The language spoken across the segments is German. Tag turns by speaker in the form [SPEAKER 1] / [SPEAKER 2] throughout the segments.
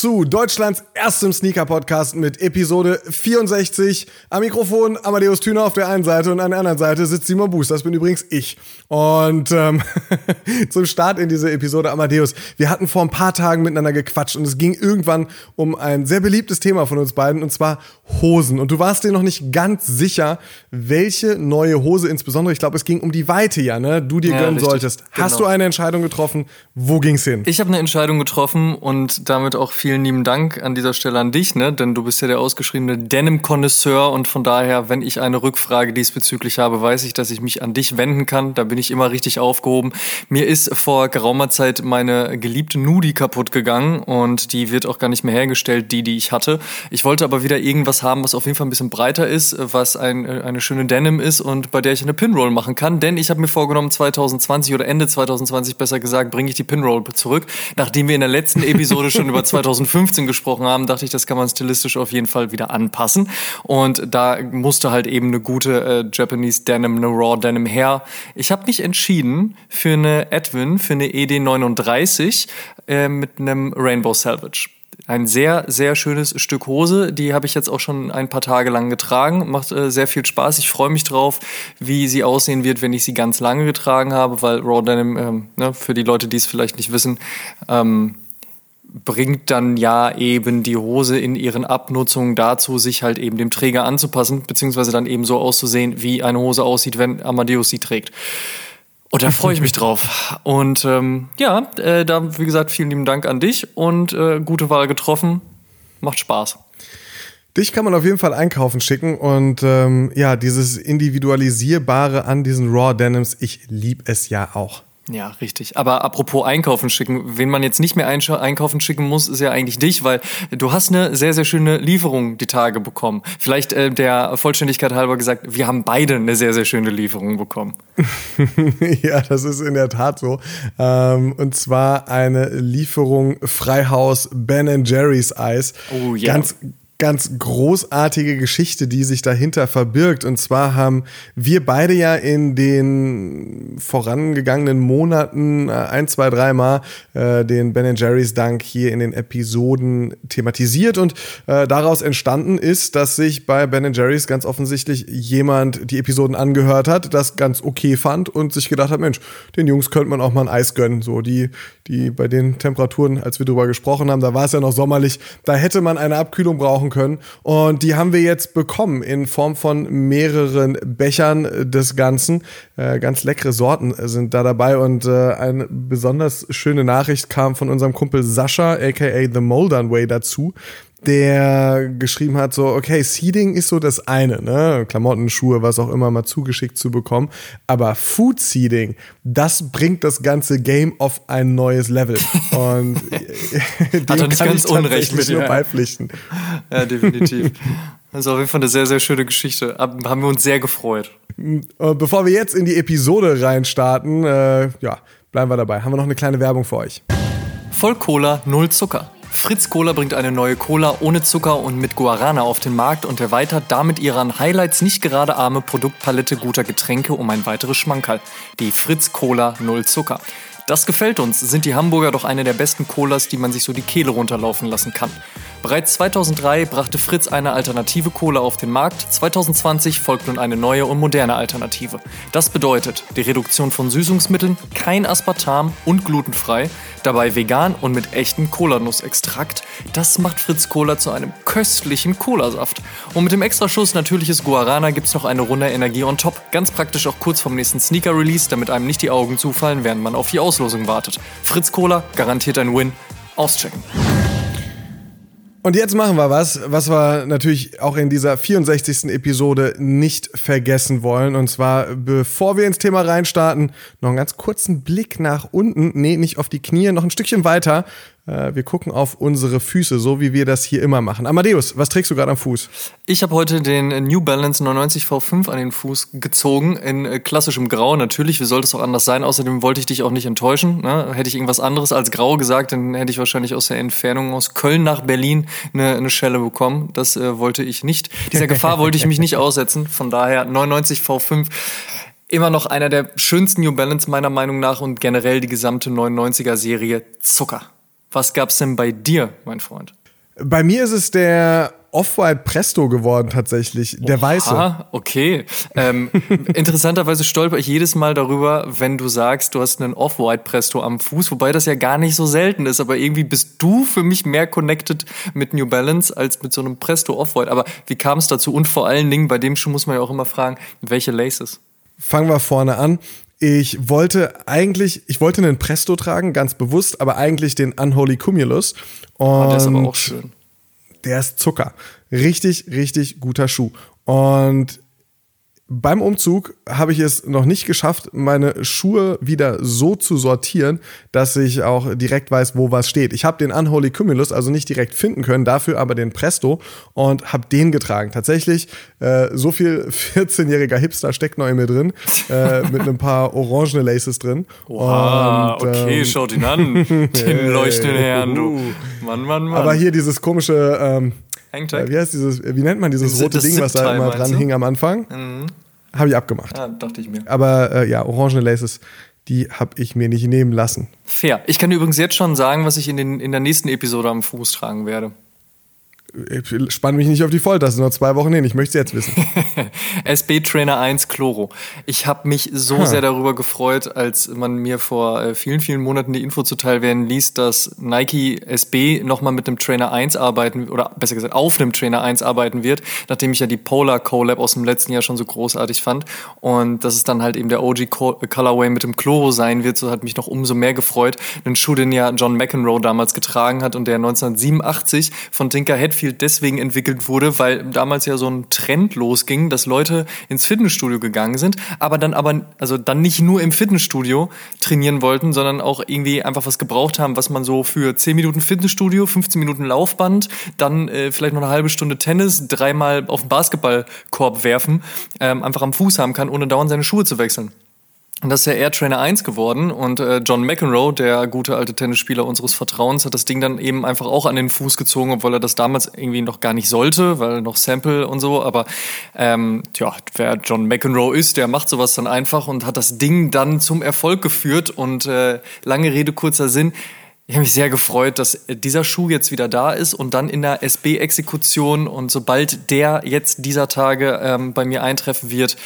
[SPEAKER 1] zu Deutschlands erstem Sneaker-Podcast mit Episode 64. Am Mikrofon Amadeus Thüner auf der einen Seite und an der anderen Seite sitzt Simon Buß. Das bin übrigens ich. Und ähm, zum Start in diese Episode Amadeus. Wir hatten vor ein paar Tagen miteinander gequatscht und es ging irgendwann um ein sehr beliebtes Thema von uns beiden und zwar Hosen. Und du warst dir noch nicht ganz sicher, welche neue Hose insbesondere, ich glaube, es ging um die Weite ja, ne, du dir ja, gönnen richtig. solltest. Hast genau. du eine Entscheidung getroffen? Wo ging's hin?
[SPEAKER 2] Ich habe eine Entscheidung getroffen und damit auch vielen lieben Dank an dieser Stelle an dich, ne? denn du bist ja der ausgeschriebene Denim-Konnoisseur und von daher, wenn ich eine Rückfrage diesbezüglich habe, weiß ich, dass ich mich an dich wenden kann. Da bin ich immer richtig aufgehoben. Mir ist vor geraumer Zeit meine geliebte Nudi kaputt gegangen und die wird auch gar nicht mehr hergestellt, die, die ich hatte. Ich wollte aber wieder irgendwas haben, was auf jeden Fall ein bisschen breiter ist, was ein, eine schöne Denim ist und bei der ich eine Pinroll machen kann, denn ich habe mir vorgenommen, 2020 oder Ende 2020 besser gesagt, bringe ich die Pinroll zurück, nachdem wir in der letzten Episode schon über 2015 gesprochen haben, dachte ich, das kann man stilistisch auf jeden Fall wieder anpassen. Und da musste halt eben eine gute äh, Japanese Denim, eine Raw Denim her. Ich habe mich entschieden für eine Edwin, für eine ED39 äh, mit einem Rainbow Salvage. Ein sehr, sehr schönes Stück Hose. Die habe ich jetzt auch schon ein paar Tage lang getragen. Macht äh, sehr viel Spaß. Ich freue mich drauf, wie sie aussehen wird, wenn ich sie ganz lange getragen habe, weil Raw Denim, ähm, ne, für die Leute, die es vielleicht nicht wissen, ähm, bringt dann ja eben die Hose in ihren Abnutzungen dazu, sich halt eben dem Träger anzupassen, beziehungsweise dann eben so auszusehen, wie eine Hose aussieht, wenn Amadeus sie trägt. Und da freue ich mich drauf. Und ähm, ja, äh, da, wie gesagt, vielen lieben Dank an dich und äh, gute Wahl getroffen. Macht Spaß.
[SPEAKER 1] Dich kann man auf jeden Fall einkaufen schicken und ähm, ja, dieses Individualisierbare an diesen Raw Denims, ich lieb es ja auch.
[SPEAKER 2] Ja, richtig. Aber apropos einkaufen schicken, wen man jetzt nicht mehr einkaufen schicken muss, ist ja eigentlich dich, weil du hast eine sehr, sehr schöne Lieferung die Tage bekommen. Vielleicht äh, der Vollständigkeit halber gesagt, wir haben beide eine sehr, sehr schöne Lieferung bekommen.
[SPEAKER 1] ja, das ist in der Tat so. Ähm, und zwar eine Lieferung Freihaus Ben Jerry's Eis. Oh ja. Ganz, ganz großartige Geschichte, die sich dahinter verbirgt. Und zwar haben wir beide ja in den vorangegangenen Monaten äh, ein, zwei, dreimal äh, den Ben Jerry's Dank hier in den Episoden thematisiert. Und äh, daraus entstanden ist, dass sich bei Ben Jerry's ganz offensichtlich jemand die Episoden angehört hat, das ganz okay fand und sich gedacht hat, Mensch, den Jungs könnte man auch mal ein Eis gönnen. So die, die bei den Temperaturen, als wir drüber gesprochen haben, da war es ja noch sommerlich, da hätte man eine Abkühlung brauchen kaufen können. Und die haben wir jetzt bekommen in Form von mehreren Bechern des Ganzen. Äh, ganz leckere Sorten sind da dabei. Und äh, eine besonders schöne Nachricht kam von unserem Kumpel Sascha, aka The Moldern Way, dazu der geschrieben hat, so, okay, Seeding ist so das eine, ne? Klamotten, Schuhe, was auch immer mal zugeschickt zu bekommen. Aber Food Seeding, das bringt das ganze Game auf ein neues Level. Und
[SPEAKER 2] dem hat er nicht ganz unrecht mit
[SPEAKER 1] nur ja. beipflichten.
[SPEAKER 2] Ja, definitiv. Das ist auf jeden Fall eine sehr, sehr schöne Geschichte. Haben wir uns sehr gefreut.
[SPEAKER 1] Bevor wir jetzt in die Episode reinstarten, äh, ja, bleiben wir dabei. Haben wir noch eine kleine Werbung für euch.
[SPEAKER 2] Voll Cola, null Zucker. Fritz Cola bringt eine neue Cola ohne Zucker und mit Guarana auf den Markt und erweitert damit ihre an Highlights nicht gerade arme Produktpalette guter Getränke um ein weiteres Schmankerl. Die Fritz Cola Null Zucker. Das gefällt uns, sind die Hamburger doch eine der besten Colas, die man sich so die Kehle runterlaufen lassen kann. Bereits 2003 brachte Fritz eine alternative Cola auf den Markt, 2020 folgt nun eine neue und moderne Alternative. Das bedeutet die Reduktion von Süßungsmitteln, kein Aspartam und glutenfrei, dabei vegan und mit echtem Kolanussextrakt. Das macht Fritz Cola zu einem köstlichen Colasaft. Und mit dem Extraschuss natürliches Guarana gibt's noch eine runde Energie on top. Ganz praktisch auch kurz vorm nächsten Sneaker-Release, damit einem nicht die Augen zufallen, während man auf die Auslosung wartet. Fritz Cola garantiert ein Win. Auschecken.
[SPEAKER 1] Und jetzt machen wir was, was wir natürlich auch in dieser 64. Episode nicht vergessen wollen. Und zwar, bevor wir ins Thema reinstarten, noch einen ganz kurzen Blick nach unten. Nee, nicht auf die Knie, noch ein Stückchen weiter. Äh, wir gucken auf unsere Füße, so wie wir das hier immer machen. Amadeus, was trägst du gerade am Fuß?
[SPEAKER 2] Ich habe heute den New Balance 99 V5 an den Fuß gezogen, in äh, klassischem Grau natürlich. Wie sollte es auch anders sein? Außerdem wollte ich dich auch nicht enttäuschen. Ne? Hätte ich irgendwas anderes als Grau gesagt, dann hätte ich wahrscheinlich aus der Entfernung aus Köln nach Berlin eine, eine Schelle bekommen. Das äh, wollte ich nicht. Dieser Gefahr wollte ich mich nicht aussetzen. Von daher 99 V5 immer noch einer der schönsten New Balance meiner Meinung nach und generell die gesamte 99er Serie Zucker. Was gab's denn bei dir, mein Freund?
[SPEAKER 1] Bei mir ist es der Off-White Presto geworden tatsächlich, der Oha, weiße.
[SPEAKER 2] okay. Ähm, interessanterweise stolper ich jedes Mal darüber, wenn du sagst, du hast einen Off-White Presto am Fuß, wobei das ja gar nicht so selten ist, aber irgendwie bist du für mich mehr connected mit New Balance als mit so einem Presto Off-White. Aber wie kam es dazu? Und vor allen Dingen, bei dem Schuh muss man ja auch immer fragen, welche Laces?
[SPEAKER 1] Fangen wir vorne an. Ich wollte eigentlich, ich wollte einen Presto tragen, ganz bewusst, aber eigentlich den Unholy Cumulus. Und oh, der ist aber auch schön. Der ist Zucker. Richtig, richtig guter Schuh. Und beim Umzug habe ich es noch nicht geschafft, meine Schuhe wieder so zu sortieren, dass ich auch direkt weiß, wo was steht. Ich habe den Unholy Cumulus also nicht direkt finden können, dafür aber den Presto und habe den getragen. Tatsächlich, äh, so viel 14-jähriger Hipster steckt noch in mir drin, äh, mit ein paar orangene Laces drin.
[SPEAKER 2] Wow, und, okay, ähm, schaut ihn an, den leuchtenden Herrn, du. Mann, Mann, Mann.
[SPEAKER 1] Aber hier dieses komische... Ähm, Hangtag? Äh, wie heißt dieses, wie nennt man dieses rote Ding, was da immer dran hing am Anfang? Mhm. Habe ich abgemacht.
[SPEAKER 2] Ja, dachte ich mir.
[SPEAKER 1] Aber äh, ja, orangene Laces, die habe ich mir nicht nehmen lassen.
[SPEAKER 2] Fair. Ich kann übrigens jetzt schon sagen, was ich in, den, in der nächsten Episode am Fuß tragen werde.
[SPEAKER 1] Ich spann mich nicht auf die Folter, das sind nur zwei Wochen hin. Ich möchte es jetzt wissen.
[SPEAKER 2] SB Trainer 1 Chloro. Ich habe mich so ha. sehr darüber gefreut, als man mir vor äh, vielen, vielen Monaten die Info zuteil werden ließ, dass Nike SB nochmal mit dem Trainer 1 arbeiten, oder besser gesagt auf einem Trainer 1 arbeiten wird, nachdem ich ja die Polar Collab aus dem letzten Jahr schon so großartig fand. Und dass es dann halt eben der OG Colorway mit dem Chloro sein wird, so hat mich noch umso mehr gefreut. Einen Schuh, den ja John McEnroe damals getragen hat und der 1987 von Tinker Hatfield Hatfield deswegen entwickelt wurde, weil damals ja so ein Trend losging, dass Leute ins Fitnessstudio gegangen sind, aber dann aber also dann nicht nur im Fitnessstudio trainieren wollten, sondern auch irgendwie einfach was gebraucht haben, was man so für 10 Minuten Fitnessstudio, 15 Minuten Laufband, dann äh, vielleicht noch eine halbe Stunde Tennis, dreimal auf den Basketballkorb werfen, ähm, einfach am Fuß haben kann, ohne dauernd seine Schuhe zu wechseln. Das ist ja Air Trainer 1 geworden und äh, John McEnroe, der gute alte Tennisspieler unseres Vertrauens, hat das Ding dann eben einfach auch an den Fuß gezogen, obwohl er das damals irgendwie noch gar nicht sollte, weil noch Sample und so. Aber ähm, tja, wer John McEnroe ist, der macht sowas dann einfach und hat das Ding dann zum Erfolg geführt. Und äh, lange Rede, kurzer Sinn, ich habe mich sehr gefreut, dass dieser Schuh jetzt wieder da ist und dann in der SB-Exekution und sobald der jetzt dieser Tage ähm, bei mir eintreffen wird,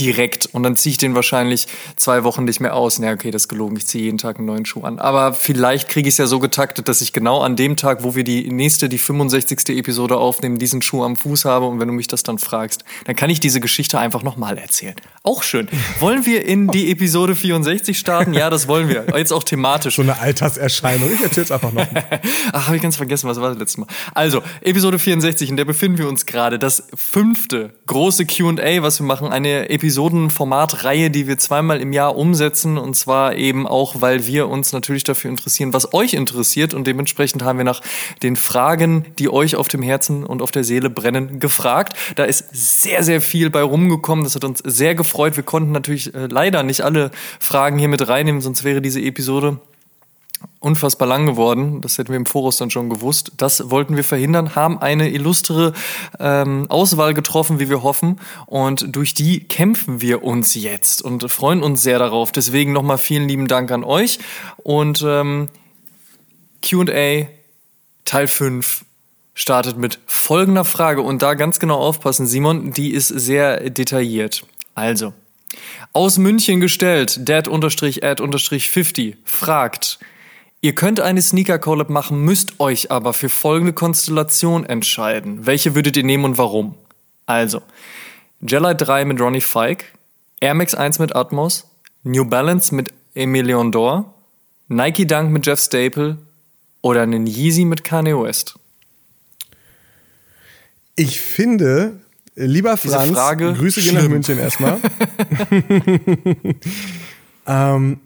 [SPEAKER 2] direkt. Und dann ziehe ich den wahrscheinlich zwei Wochen nicht mehr aus. Na, okay, das ist gelogen, ich ziehe jeden Tag einen neuen Schuh an. Aber vielleicht kriege ich es ja so getaktet, dass ich genau an dem Tag, wo wir die nächste, die 65. Episode aufnehmen, diesen Schuh am Fuß habe. Und wenn du mich das dann fragst, dann kann ich diese Geschichte einfach nochmal erzählen. Auch schön. Wollen wir in die Episode 64 starten? Ja, das wollen wir. Jetzt auch thematisch.
[SPEAKER 1] So eine Alterserscheinung. Ich erzähl's einfach noch.
[SPEAKER 2] Ach, habe ich ganz vergessen, was war das letzte Mal. Also, Episode 64, in der befinden wir uns gerade. Das fünfte große Q&A, was wir machen. Eine Episodenformatreihe, die wir zweimal im Jahr umsetzen. Und zwar eben auch, weil wir uns natürlich dafür interessieren, was euch interessiert. Und dementsprechend haben wir nach den Fragen, die euch auf dem Herzen und auf der Seele brennen, gefragt. Da ist sehr, sehr viel bei rumgekommen. Das hat uns sehr gefreut. Wir konnten natürlich äh, leider nicht alle Fragen hier mit reinnehmen, sonst wäre diese Episode unfassbar lang geworden. Das hätten wir im Voraus dann schon gewusst. Das wollten wir verhindern, haben eine illustre ähm, Auswahl getroffen, wie wir hoffen. Und durch die kämpfen wir uns jetzt und freuen uns sehr darauf. Deswegen nochmal vielen lieben Dank an euch. Und ähm, QA Teil 5 startet mit folgender Frage. Und da ganz genau aufpassen, Simon, die ist sehr detailliert. Also, aus München gestellt, dad-ad-50 fragt, Ihr könnt eine Sneaker Collab machen, müsst euch aber für folgende Konstellation entscheiden. Welche würdet ihr nehmen und warum? Also, Gelite 3 mit Ronnie Fike, Air Max 1 mit Atmos, New Balance mit Emilion Dor, Nike Dunk mit Jeff Staple oder einen Yeezy mit Kanye West.
[SPEAKER 1] Ich finde, lieber Franz, Grüße gehen nach München erstmal. ähm,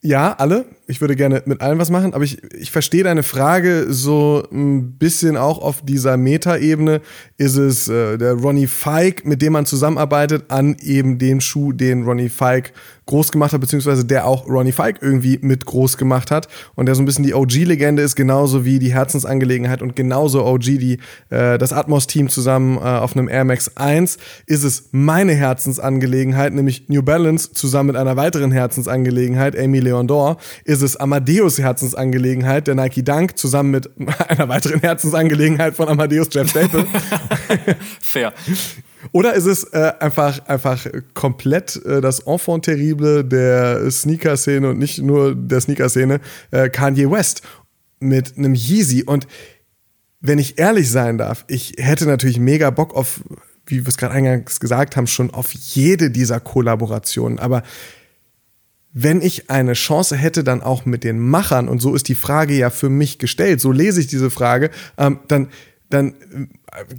[SPEAKER 1] ja, alle. Ich würde gerne mit allen was machen, aber ich, ich verstehe deine Frage so ein bisschen auch auf dieser Meta-Ebene. Ist es äh, der Ronnie Fike, mit dem man zusammenarbeitet, an eben dem Schuh, den Ronnie Fike groß gemacht hat, beziehungsweise der auch Ronnie Fike irgendwie mit groß gemacht hat und der so ein bisschen die OG-Legende ist, genauso wie die Herzensangelegenheit und genauso OG, die äh, das Atmos-Team zusammen äh, auf einem Air Max 1, ist es meine Herzensangelegenheit, nämlich New Balance zusammen mit einer weiteren Herzensangelegenheit, Amy Leondor, ist es Amadeus Herzensangelegenheit, der Nike Dunk, zusammen mit einer weiteren Herzensangelegenheit von Amadeus Jeff Staple.
[SPEAKER 2] Fair.
[SPEAKER 1] Oder ist es äh, einfach, einfach komplett äh, das Enfant terrible der Sneaker-Szene und nicht nur der Sneaker-Szene, äh, Kanye West mit einem Yeezy. Und wenn ich ehrlich sein darf, ich hätte natürlich mega Bock auf, wie wir es gerade eingangs gesagt haben, schon auf jede dieser Kollaborationen. Aber wenn ich eine Chance hätte, dann auch mit den Machern, und so ist die Frage ja für mich gestellt, so lese ich diese Frage, ähm, dann dann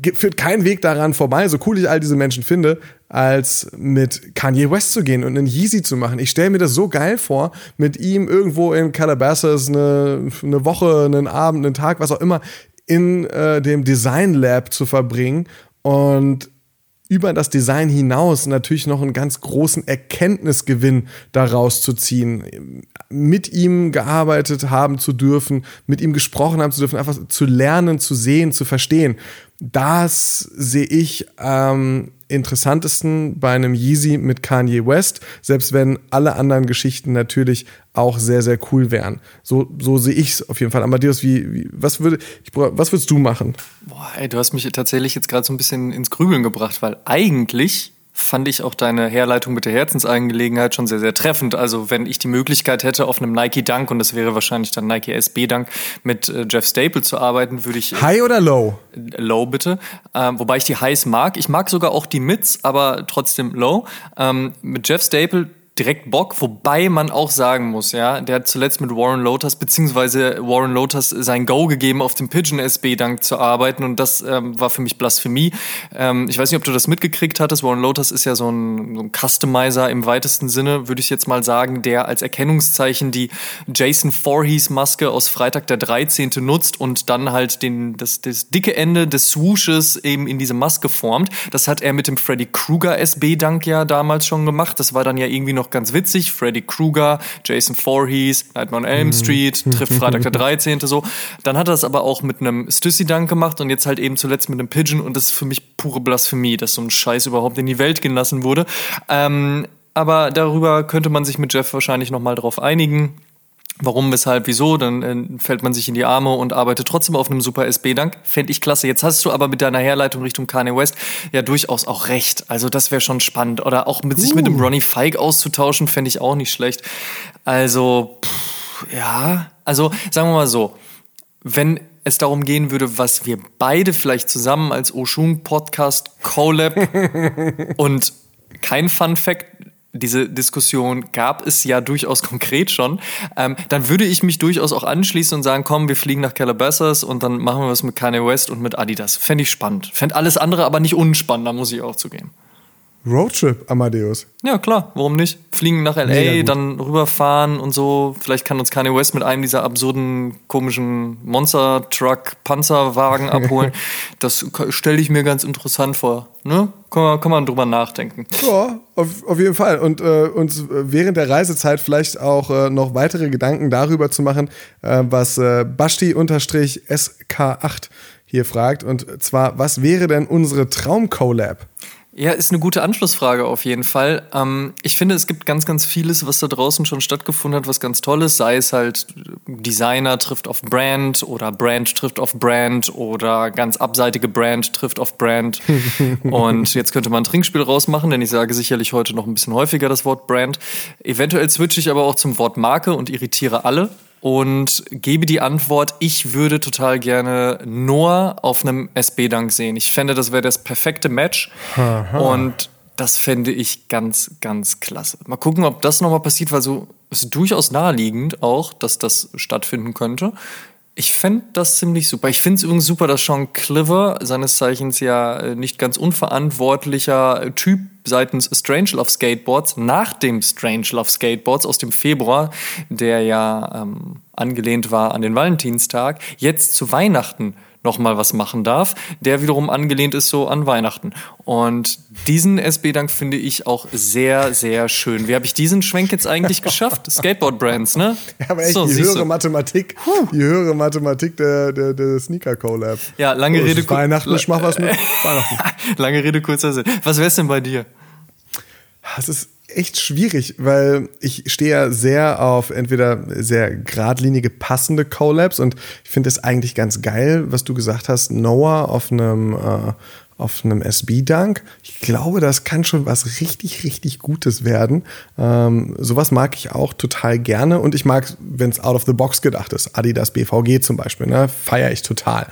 [SPEAKER 1] äh, führt kein Weg daran vorbei, so cool ich all diese Menschen finde, als mit Kanye West zu gehen und einen Yeezy zu machen. Ich stelle mir das so geil vor, mit ihm irgendwo in Calabasas eine, eine Woche, einen Abend, einen Tag, was auch immer, in äh, dem Design Lab zu verbringen und über das Design hinaus natürlich noch einen ganz großen Erkenntnisgewinn daraus zu ziehen, mit ihm gearbeitet haben zu dürfen, mit ihm gesprochen haben zu dürfen, einfach zu lernen, zu sehen, zu verstehen. Das sehe ich ähm, interessantesten bei einem Yeezy mit Kanye West, selbst wenn alle anderen Geschichten natürlich auch sehr, sehr cool wären. So, so sehe ich es auf jeden Fall. Amadeus, wie, wie, was, würde, ich, was würdest du machen?
[SPEAKER 2] Boah, ey, du hast mich tatsächlich jetzt gerade so ein bisschen ins Grübeln gebracht, weil eigentlich fand ich auch deine Herleitung mit der Herzensangelegenheit schon sehr, sehr treffend. Also wenn ich die Möglichkeit hätte, auf einem Nike Dunk, und das wäre wahrscheinlich dann Nike SB Dunk, mit äh, Jeff Staple zu arbeiten, würde ich...
[SPEAKER 1] High oder Low?
[SPEAKER 2] Low bitte. Ähm, wobei ich die Highs mag. Ich mag sogar auch die Mids, aber trotzdem Low. Ähm, mit Jeff Staple direkt Bock, wobei man auch sagen muss, ja, der hat zuletzt mit Warren Lotus, beziehungsweise Warren Lotus sein Go gegeben, auf dem Pigeon SB Dank zu arbeiten und das ähm, war für mich Blasphemie. Ähm, ich weiß nicht, ob du das mitgekriegt hattest. Warren Lotus ist ja so ein, so ein Customizer im weitesten Sinne, würde ich jetzt mal sagen, der als Erkennungszeichen die Jason Voorhees Maske aus Freitag der 13. nutzt und dann halt den, das, das dicke Ende des Swooshes eben in diese Maske formt. Das hat er mit dem Freddy Krueger SB Dank ja damals schon gemacht. Das war dann ja irgendwie noch noch ganz witzig. Freddy Krueger, Jason Voorhees, Nightmare on Elm mhm. Street, trifft Freitag der 13. so. Dann hat er das aber auch mit einem Stussy-Dunk gemacht und jetzt halt eben zuletzt mit einem Pigeon und das ist für mich pure Blasphemie, dass so ein Scheiß überhaupt in die Welt gehen lassen wurde. Ähm, aber darüber könnte man sich mit Jeff wahrscheinlich nochmal drauf einigen. Warum, weshalb, wieso? Dann äh, fällt man sich in die Arme und arbeitet trotzdem auf einem super SB-Dank. Fände ich klasse. Jetzt hast du aber mit deiner Herleitung Richtung Kanye West ja durchaus auch recht. Also das wäre schon spannend. Oder auch mit uh. sich mit dem. Ronnie Fike auszutauschen, fände ich auch nicht schlecht. Also, pff, ja. Also, sagen wir mal so. Wenn es darum gehen würde, was wir beide vielleicht zusammen als Oshun Podcast Collab und kein Fun Fact diese Diskussion gab es ja durchaus konkret schon, ähm, dann würde ich mich durchaus auch anschließen und sagen, komm, wir fliegen nach Calabasas und dann machen wir was mit Kanye West und mit Adidas. Fände ich spannend. Fände alles andere aber nicht unspannend, da muss ich auch zugeben.
[SPEAKER 1] Roadtrip, Amadeus.
[SPEAKER 2] Ja, klar, warum nicht? Fliegen nach LA, dann rüberfahren und so. Vielleicht kann uns Kanye West mit einem dieser absurden, komischen Monster-Truck-Panzerwagen abholen. das stelle ich mir ganz interessant vor. Ne? Kann, man, kann man drüber nachdenken.
[SPEAKER 1] Ja, auf, auf jeden Fall. Und äh, uns während der Reisezeit vielleicht auch äh, noch weitere Gedanken darüber zu machen, äh, was äh, Basti-SK8 hier fragt. Und zwar, was wäre denn unsere Traum-Collab?
[SPEAKER 2] Ja, ist eine gute Anschlussfrage auf jeden Fall. Ähm, ich finde, es gibt ganz, ganz vieles, was da draußen schon stattgefunden hat, was ganz toll ist. Sei es halt Designer trifft auf Brand oder Brand trifft auf Brand oder ganz abseitige Brand trifft auf Brand. Und jetzt könnte man ein Trinkspiel rausmachen, denn ich sage sicherlich heute noch ein bisschen häufiger das Wort Brand. Eventuell switche ich aber auch zum Wort Marke und irritiere alle und gebe die Antwort, ich würde total gerne Noah auf einem SB-Dank sehen. Ich fände, das wäre das perfekte Match. Aha. Und das fände ich ganz, ganz klasse. Mal gucken, ob das nochmal passiert, weil so ist durchaus naheliegend auch, dass das stattfinden könnte. Ich fände das ziemlich super. Ich finde es übrigens super, dass Sean Cliver, seines Zeichens ja äh, nicht ganz unverantwortlicher Typ seitens Strange Love Skateboards, nach dem Strange Love Skateboards aus dem Februar, der ja ähm, angelehnt war an den Valentinstag, jetzt zu Weihnachten nochmal was machen darf, der wiederum angelehnt ist so an Weihnachten. Und diesen SB-Dank finde ich auch sehr, sehr schön. Wie habe ich diesen Schwenk jetzt eigentlich geschafft? Skateboard-Brands, ne?
[SPEAKER 1] Ja, aber echt so, die höhere du. Mathematik, die höhere Mathematik der, der, der Sneaker-Collab.
[SPEAKER 2] Ja, lange oh, Rede.
[SPEAKER 1] Weihnachten, ich mach was mit
[SPEAKER 2] Weihnachten. lange Rede, kurzer Sinn. Was wär's denn bei dir?
[SPEAKER 1] Das ist echt schwierig, weil ich stehe ja sehr auf entweder sehr geradlinige, passende Collabs und ich finde es eigentlich ganz geil, was du gesagt hast, Noah auf einem äh, auf einem SB-Dunk. Ich glaube, das kann schon was richtig, richtig Gutes werden. Ähm, sowas mag ich auch total gerne und ich mag, wenn es out of the box gedacht ist. Adidas BVG zum Beispiel, ne? feiere ich total.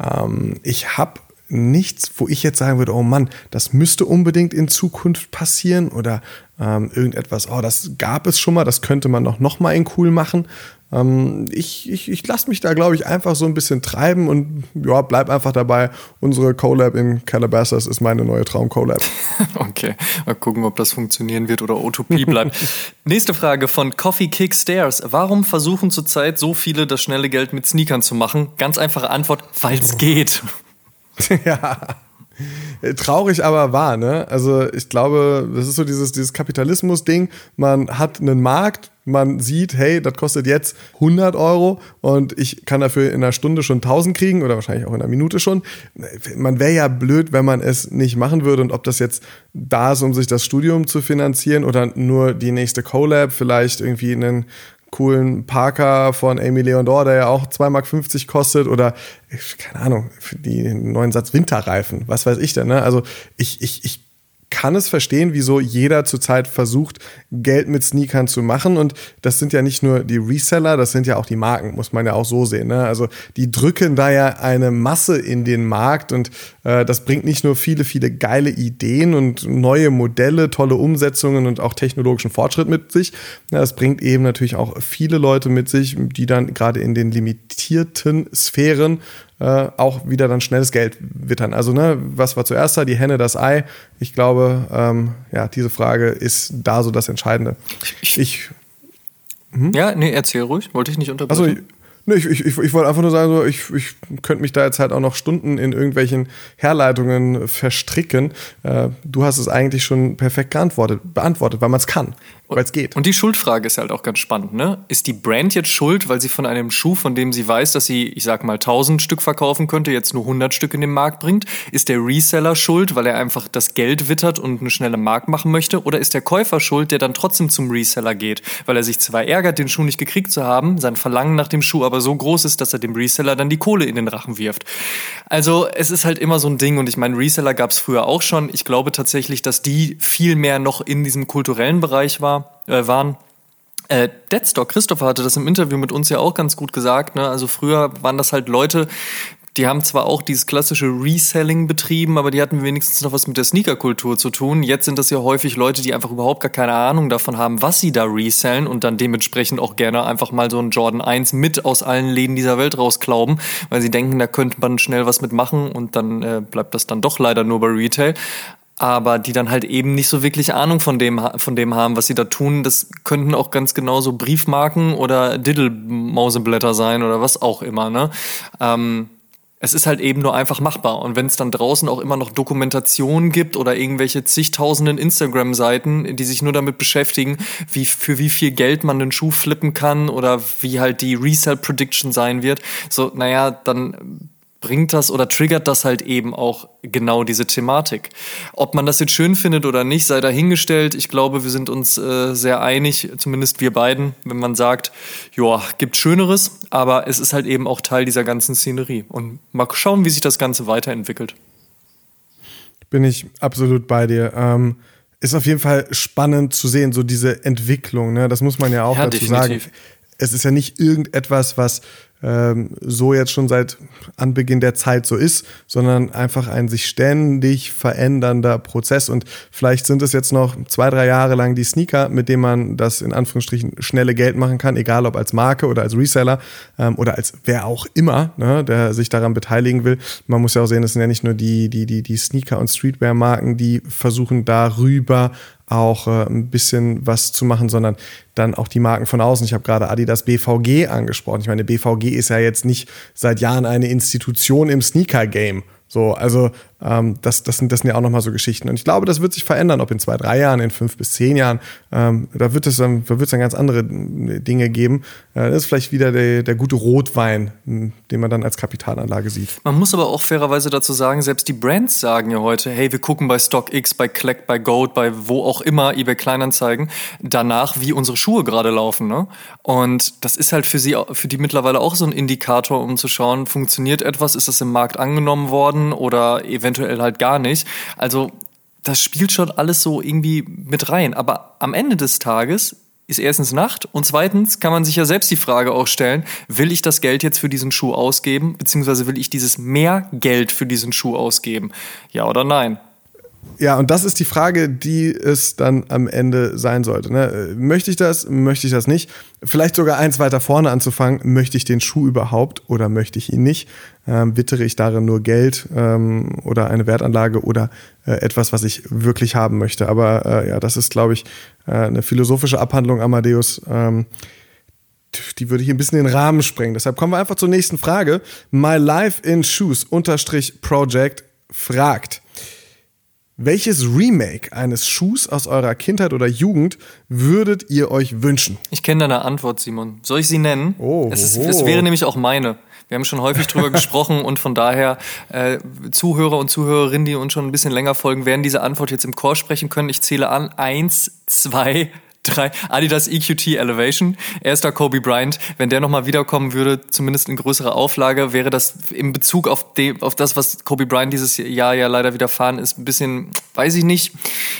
[SPEAKER 1] Ähm, ich habe nichts, wo ich jetzt sagen würde, oh Mann, das müsste unbedingt in Zukunft passieren oder ähm, irgendetwas, oh, das gab es schon mal, das könnte man doch noch mal in cool machen. Ähm, ich ich, ich lasse mich da, glaube ich, einfach so ein bisschen treiben und ja, bleib einfach dabei. Unsere Collab in Calabasas ist meine neue Traum-Collab.
[SPEAKER 2] okay, mal gucken, ob das funktionieren wird oder Utopie bleibt. Nächste Frage von Coffee Kick Stairs. Warum versuchen zurzeit so viele das schnelle Geld mit Sneakern zu machen? Ganz einfache Antwort, weil es geht.
[SPEAKER 1] ja. Traurig, aber wahr, ne? Also ich glaube, das ist so dieses, dieses Kapitalismus-Ding. Man hat einen Markt, man sieht, hey, das kostet jetzt 100 Euro und ich kann dafür in einer Stunde schon 1000 kriegen oder wahrscheinlich auch in einer Minute schon. Man wäre ja blöd, wenn man es nicht machen würde und ob das jetzt da ist, um sich das Studium zu finanzieren oder nur die nächste Collab, vielleicht irgendwie einen coolen Parker von Amy Leondor, der ja auch 2,50 Mark kostet oder keine Ahnung, für die neuen Satz Winterreifen, was weiß ich denn, ne? Also ich, ich, ich kann es verstehen, wieso jeder zurzeit versucht, Geld mit Sneakern zu machen. Und das sind ja nicht nur die Reseller, das sind ja auch die Marken, muss man ja auch so sehen. Ne? Also die drücken da ja eine Masse in den Markt und äh, das bringt nicht nur viele, viele geile Ideen und neue Modelle, tolle Umsetzungen und auch technologischen Fortschritt mit sich. Das bringt eben natürlich auch viele Leute mit sich, die dann gerade in den limitierten Sphären äh, auch wieder dann schnelles Geld wittern. Also, ne, was war zuerst da, die Henne, das Ei? Ich glaube, ähm, ja, diese Frage ist da so das Entscheidende.
[SPEAKER 2] Ich. Hm? Ja, nee, erzähl ruhig, wollte ich nicht unterbrechen. Also,
[SPEAKER 1] Nee, ich, ich, ich wollte einfach nur sagen, so, ich, ich könnte mich da jetzt halt auch noch Stunden in irgendwelchen Herleitungen verstricken. Äh, du hast es eigentlich schon perfekt geantwortet, beantwortet, weil man es kann weil es geht.
[SPEAKER 2] Und die Schuldfrage ist halt auch ganz spannend, ne? Ist die Brand jetzt schuld, weil sie von einem Schuh, von dem sie weiß, dass sie, ich sag mal, 1000 Stück verkaufen könnte, jetzt nur 100 Stück in den Markt bringt? Ist der Reseller schuld, weil er einfach das Geld wittert und eine schnelle Markt machen möchte? Oder ist der Käufer schuld, der dann trotzdem zum Reseller geht, weil er sich zwar ärgert, den Schuh nicht gekriegt zu haben, sein Verlangen nach dem Schuh aber so groß ist, dass er dem Reseller dann die Kohle in den Rachen wirft? Also, es ist halt immer so ein Ding und ich meine, Reseller gab es früher auch schon. Ich glaube tatsächlich, dass die viel mehr noch in diesem kulturellen Bereich war äh, waren. Äh, Deadstock, Christopher hatte das im Interview mit uns ja auch ganz gut gesagt. Ne? Also früher waren das halt Leute, die haben zwar auch dieses klassische Reselling betrieben, aber die hatten wenigstens noch was mit der Sneakerkultur zu tun. Jetzt sind das ja häufig Leute, die einfach überhaupt gar keine Ahnung davon haben, was sie da resellen und dann dementsprechend auch gerne einfach mal so einen Jordan 1 mit aus allen Läden dieser Welt rausklauben, weil sie denken, da könnte man schnell was mitmachen und dann äh, bleibt das dann doch leider nur bei Retail aber die dann halt eben nicht so wirklich Ahnung von dem, von dem haben, was sie da tun. Das könnten auch ganz genauso Briefmarken oder Diddle-Mauseblätter sein oder was auch immer. Ne? Ähm, es ist halt eben nur einfach machbar. Und wenn es dann draußen auch immer noch Dokumentation gibt oder irgendwelche zigtausenden Instagram-Seiten, die sich nur damit beschäftigen, wie, für wie viel Geld man den Schuh flippen kann oder wie halt die Resell-Prediction sein wird, so, naja, dann bringt das oder triggert das halt eben auch genau diese Thematik. Ob man das jetzt schön findet oder nicht, sei dahingestellt. Ich glaube, wir sind uns äh, sehr einig, zumindest wir beiden, wenn man sagt, ja, gibt Schöneres, aber es ist halt eben auch Teil dieser ganzen Szenerie. Und mal schauen, wie sich das Ganze weiterentwickelt.
[SPEAKER 1] Bin ich absolut bei dir. Ähm, ist auf jeden Fall spannend zu sehen, so diese Entwicklung. Ne? Das muss man ja auch ja, dazu definitiv. sagen. Es ist ja nicht irgendetwas, was so jetzt schon seit Anbeginn der Zeit so ist, sondern einfach ein sich ständig verändernder Prozess. Und vielleicht sind es jetzt noch zwei, drei Jahre lang die Sneaker, mit denen man das in Anführungsstrichen schnelle Geld machen kann, egal ob als Marke oder als Reseller ähm, oder als wer auch immer, ne, der sich daran beteiligen will. Man muss ja auch sehen, es sind ja nicht nur die, die, die, die Sneaker- und Streetwear-Marken, die versuchen darüber auch äh, ein bisschen was zu machen, sondern dann auch die Marken von außen. Ich habe gerade Adidas BVG angesprochen. Ich meine, BVG ist ja jetzt nicht seit Jahren eine Institution im Sneaker-Game. So, also ähm, das, das, sind, das sind ja auch nochmal so Geschichten. Und ich glaube, das wird sich verändern, ob in zwei, drei Jahren, in fünf bis zehn Jahren. Ähm, da wird es dann, da dann ganz andere Dinge geben. Äh, das ist vielleicht wieder der, der gute Rotwein, den man dann als Kapitalanlage sieht.
[SPEAKER 2] Man muss aber auch fairerweise dazu sagen, selbst die Brands sagen ja heute, hey, wir gucken bei StockX, bei Collect, bei Gold, bei wo auch immer, eBay Kleinanzeigen, danach, wie unsere Schuhe gerade laufen. Ne? Und das ist halt für sie, für die mittlerweile auch so ein Indikator, um zu schauen, funktioniert etwas, ist das im Markt angenommen worden oder eventuell eventuell halt gar nicht. Also das spielt schon alles so irgendwie mit rein. Aber am Ende des Tages ist erstens Nacht und zweitens kann man sich ja selbst die Frage auch stellen, will ich das Geld jetzt für diesen Schuh ausgeben, beziehungsweise will ich dieses mehr Geld für diesen Schuh ausgeben? Ja oder nein?
[SPEAKER 1] Ja, und das ist die Frage, die es dann am Ende sein sollte. Ne? Möchte ich das? Möchte ich das nicht? Vielleicht sogar eins weiter vorne anzufangen. Möchte ich den Schuh überhaupt oder möchte ich ihn nicht? Ähm, wittere ich darin nur Geld ähm, oder eine Wertanlage oder äh, etwas, was ich wirklich haben möchte? Aber äh, ja, das ist, glaube ich, äh, eine philosophische Abhandlung, Amadeus. Ähm, die würde ich ein bisschen den Rahmen sprengen. Deshalb kommen wir einfach zur nächsten Frage. My Life in Shoes unterstrich Project fragt. Welches Remake eines Schuhs aus eurer Kindheit oder Jugend würdet ihr euch wünschen?
[SPEAKER 2] Ich kenne deine Antwort, Simon. Soll ich sie nennen? Oh, es, ist, es wäre nämlich auch meine. Wir haben schon häufig drüber gesprochen und von daher äh, Zuhörer und Zuhörerinnen, die uns schon ein bisschen länger folgen, werden diese Antwort jetzt im Chor sprechen können. Ich zähle an. Eins, zwei, drei. Adidas EQT Elevation. Erster Kobe Bryant. Wenn der nochmal wiederkommen würde, zumindest in größerer Auflage, wäre das in Bezug auf, de, auf das, was Kobe Bryant dieses Jahr ja leider widerfahren ist, ein bisschen, weiß ich nicht.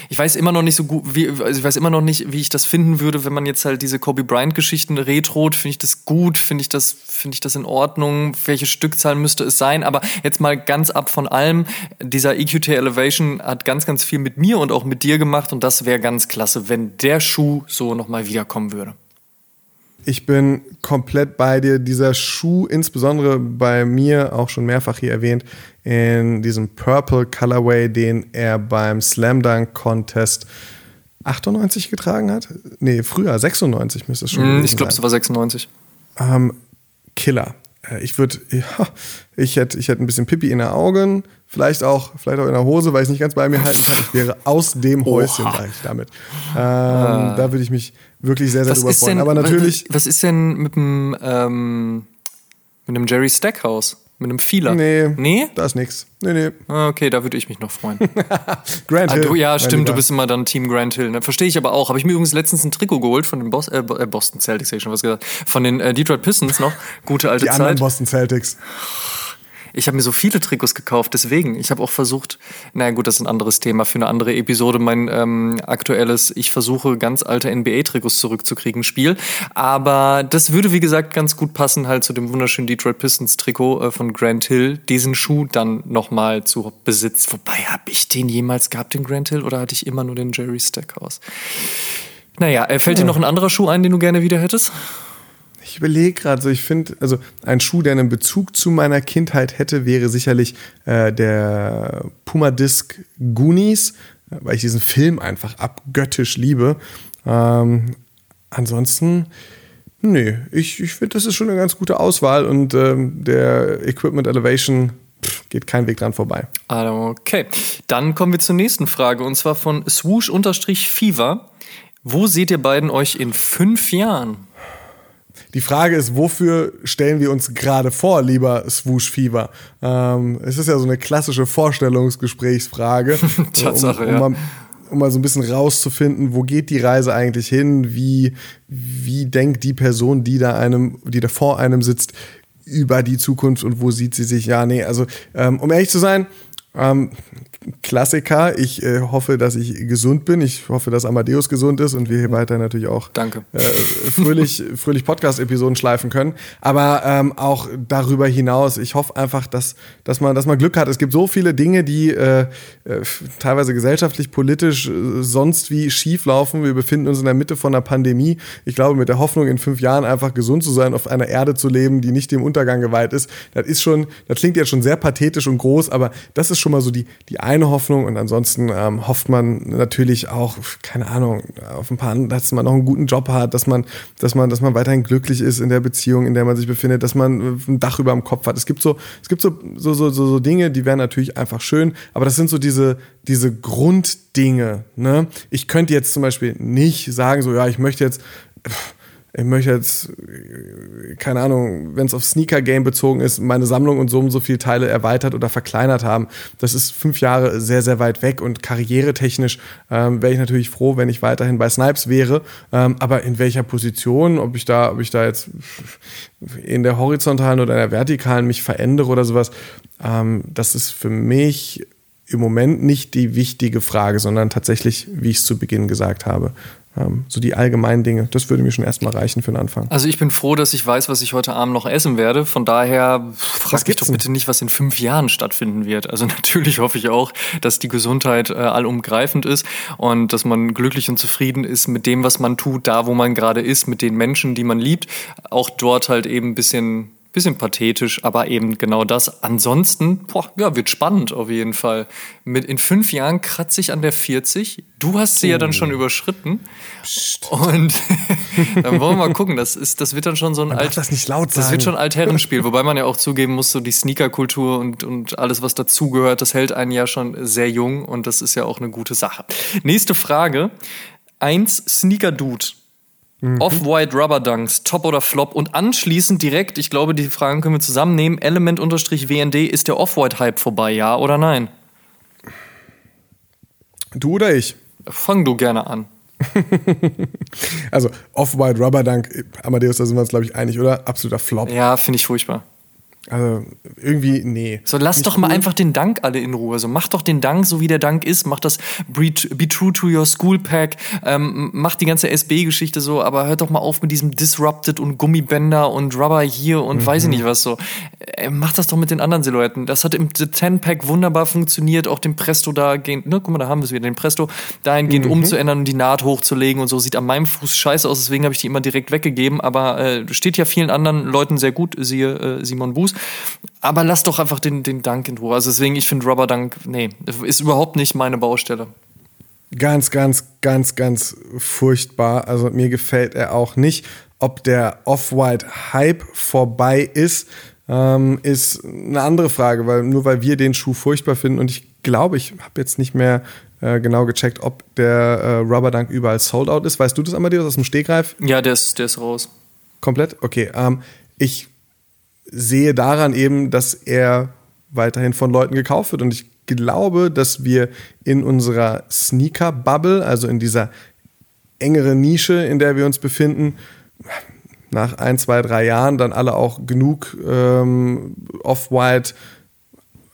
[SPEAKER 2] Ich weiß immer noch nicht so gut, wie, also ich weiß immer noch nicht, wie ich das finden würde, wenn man jetzt halt diese Kobe Bryant Geschichten retrot. Finde ich das gut? Finde ich das, finde ich das in Ordnung? Welche Stückzahl müsste es sein? Aber jetzt mal ganz ab von allem. Dieser EQT Elevation hat ganz, ganz viel mit mir und auch mit dir gemacht und das wäre ganz klasse, wenn der Schuh so nochmal wiederkommen würde.
[SPEAKER 1] Ich bin komplett bei dir. Dieser Schuh, insbesondere bei mir, auch schon mehrfach hier erwähnt, in diesem Purple Colorway, den er beim Slam Dunk Contest 98 getragen hat? Nee, früher, 96 müsste es schon
[SPEAKER 2] mm, Ich glaube, es war 96.
[SPEAKER 1] Ähm, Killer. Äh, ich würde, ja, ich hätte, ich hätte ein bisschen Pipi in den Augen, vielleicht auch, vielleicht auch in der Hose, weil ich es nicht ganz bei mir halten kann. Ich wäre aus dem Häuschen, sage ich damit. Ähm, ah. Da würde ich mich wirklich sehr, sehr drüber freuen.
[SPEAKER 2] Aber natürlich. Was, was, ist denn mit dem, ähm, mit dem Jerry Stackhouse? Mit einem Feeler?
[SPEAKER 1] Nee. Nee? Da ist nichts. Nee, nee.
[SPEAKER 2] Ah, okay, da würde ich mich noch freuen. Grant Hill. Ah, du, ja, stimmt, du bist immer dann Team Grant Hill. Ne? Verstehe ich aber auch. Habe ich mir übrigens letztens ein Trikot geholt von den Bos äh, äh Boston Celtics, hätte ich schon was gesagt. Von den äh, Detroit Pistons noch. Gute alte
[SPEAKER 1] Die
[SPEAKER 2] Zeit.
[SPEAKER 1] Die anderen Boston Celtics.
[SPEAKER 2] Ich habe mir so viele Trikots gekauft, deswegen. Ich habe auch versucht, naja gut, das ist ein anderes Thema für eine andere Episode, mein ähm, aktuelles, ich versuche ganz alte NBA-Trikots zurückzukriegen, Spiel. Aber das würde, wie gesagt, ganz gut passen halt zu dem wunderschönen Detroit Pistons-Trikot äh, von Grant Hill, diesen Schuh dann nochmal zu Besitz. Wobei, habe ich den jemals gehabt, den Grant Hill, oder hatte ich immer nur den Jerry Stackhouse? Naja, äh, fällt dir noch ein anderer Schuh ein, den du gerne wieder hättest?
[SPEAKER 1] Ich überlege gerade so, ich finde, also ein Schuh, der einen Bezug zu meiner Kindheit hätte, wäre sicherlich äh, der Puma Disc Goonies, weil ich diesen Film einfach abgöttisch liebe. Ähm, ansonsten, nee, ich, ich finde, das ist schon eine ganz gute Auswahl und ähm, der Equipment Elevation pff, geht kein Weg dran vorbei.
[SPEAKER 2] Okay, dann kommen wir zur nächsten Frage und zwar von swoosh-fever. Wo seht ihr beiden euch in fünf Jahren?
[SPEAKER 1] Die Frage ist, wofür stellen wir uns gerade vor, lieber Swoosh Fever? Ähm, es ist ja so eine klassische Vorstellungsgesprächsfrage.
[SPEAKER 2] Tatsache,
[SPEAKER 1] um, um,
[SPEAKER 2] ja.
[SPEAKER 1] Mal, um mal so ein bisschen rauszufinden, wo geht die Reise eigentlich hin? Wie, wie denkt die Person, die da einem, die da vor einem sitzt, über die Zukunft und wo sieht sie sich? Ja, nee, also um ehrlich zu sein, ähm, Klassiker. Ich äh, hoffe, dass ich gesund bin. Ich hoffe, dass Amadeus gesund ist und wir hier weiter natürlich auch
[SPEAKER 2] Danke.
[SPEAKER 1] Äh, fröhlich, fröhlich Podcast-Episoden schleifen können. Aber ähm, auch darüber hinaus, ich hoffe einfach, dass, dass, man, dass man Glück hat. Es gibt so viele Dinge, die äh, äh, teilweise gesellschaftlich, politisch, äh, sonst wie schief laufen. Wir befinden uns in der Mitte von einer Pandemie. Ich glaube, mit der Hoffnung, in fünf Jahren einfach gesund zu sein, auf einer Erde zu leben, die nicht dem Untergang geweiht ist, das ist schon, das klingt jetzt schon sehr pathetisch und groß, aber das ist schon mal so die, die eine Hoffnung und ansonsten ähm, hofft man natürlich auch, keine Ahnung, auf ein paar, dass man noch einen guten Job hat, dass man, dass man, dass man weiterhin glücklich ist in der Beziehung, in der man sich befindet, dass man ein Dach über dem Kopf hat. Es gibt so, es gibt so, so, so, so, so Dinge, die wären natürlich einfach schön, aber das sind so diese, diese Grunddinge. Ne? Ich könnte jetzt zum Beispiel nicht sagen, so ja, ich möchte jetzt ich möchte jetzt, keine Ahnung, wenn es auf Sneaker-Game bezogen ist, meine Sammlung und so und so viele Teile erweitert oder verkleinert haben. Das ist fünf Jahre sehr, sehr weit weg und karrieretechnisch ähm, wäre ich natürlich froh, wenn ich weiterhin bei Snipes wäre. Ähm, aber in welcher Position, ob ich da, ob ich da jetzt in der horizontalen oder in der vertikalen mich verändere oder sowas, ähm, das ist für mich im Moment nicht die wichtige Frage, sondern tatsächlich, wie ich es zu Beginn gesagt habe, so die allgemeinen Dinge. Das würde mir schon erstmal reichen für den Anfang.
[SPEAKER 2] Also ich bin froh, dass ich weiß, was ich heute Abend noch essen werde. Von daher frag mich doch bitte nicht, was in fünf Jahren stattfinden wird. Also natürlich hoffe ich auch, dass die Gesundheit äh, allumgreifend ist und dass man glücklich und zufrieden ist mit dem, was man tut, da wo man gerade ist, mit den Menschen, die man liebt. Auch dort halt eben ein bisschen Bisschen pathetisch, aber eben genau das. Ansonsten, boah, ja, wird spannend auf jeden Fall. Mit in fünf Jahren kratze ich an der 40. Du hast sie oh. ja dann schon oh. überschritten. Psst. Und dann wollen wir mal gucken. Das ist, das wird dann schon so ein
[SPEAKER 1] Alt. das nicht laut.
[SPEAKER 2] Das wird schon ein Altherrenspiel, wobei man ja auch zugeben muss, so die Sneakerkultur und, und alles, was dazugehört, das hält einen ja schon sehr jung und das ist ja auch eine gute Sache. Nächste Frage. Eins Sneaker Dude Mhm. Off-White Rubber Dunks, Top oder Flop und anschließend direkt, ich glaube, die Fragen können wir zusammennehmen, Element-WND, ist der Off-White-Hype vorbei, ja oder nein?
[SPEAKER 1] Du oder ich?
[SPEAKER 2] Fang du gerne an.
[SPEAKER 1] also Off-White Rubber Dunk, Amadeus, da sind wir uns, glaube ich, einig, oder? Absoluter Flop.
[SPEAKER 2] Ja, finde ich furchtbar.
[SPEAKER 1] Also irgendwie, nee.
[SPEAKER 2] So, lass doch mal cool. einfach den Dank alle in Ruhe. So, mach doch den Dank, so wie der Dank ist. Mach das Be, be True to Your School Pack. Ähm, mach die ganze SB-Geschichte so, aber hört doch mal auf mit diesem Disrupted und Gummibänder und Rubber hier und mhm. weiß ich nicht was so. Äh, mach das doch mit den anderen Silhouetten. Das hat im The Ten Pack wunderbar funktioniert. Auch den Presto da gehen, ne, guck mal, da haben wir es wieder, den Presto dahingehend mhm. umzuändern und die Naht hochzulegen und so. Sieht an meinem Fuß scheiße aus, deswegen habe ich die immer direkt weggegeben. Aber äh, steht ja vielen anderen Leuten sehr gut, siehe äh, Simon Buß. Aber lass doch einfach den, den Dank in Ruhe. Also deswegen, ich finde Rubber Dunk, nee, ist überhaupt nicht meine Baustelle.
[SPEAKER 1] Ganz, ganz, ganz, ganz furchtbar. Also mir gefällt er auch nicht. Ob der Off-White-Hype vorbei ist, ähm, ist eine andere Frage, weil nur weil wir den Schuh furchtbar finden und ich glaube, ich habe jetzt nicht mehr äh, genau gecheckt, ob der äh, Rubber Dunk überall sold out ist. Weißt du das, Amadeus, aus dem Stegreif?
[SPEAKER 2] Ja, der ist, der ist raus.
[SPEAKER 1] Komplett? Okay. Ähm, ich sehe daran eben, dass er weiterhin von Leuten gekauft wird. Und ich glaube, dass wir in unserer Sneaker-Bubble, also in dieser engeren Nische, in der wir uns befinden, nach ein, zwei, drei Jahren dann alle auch genug ähm, Off-White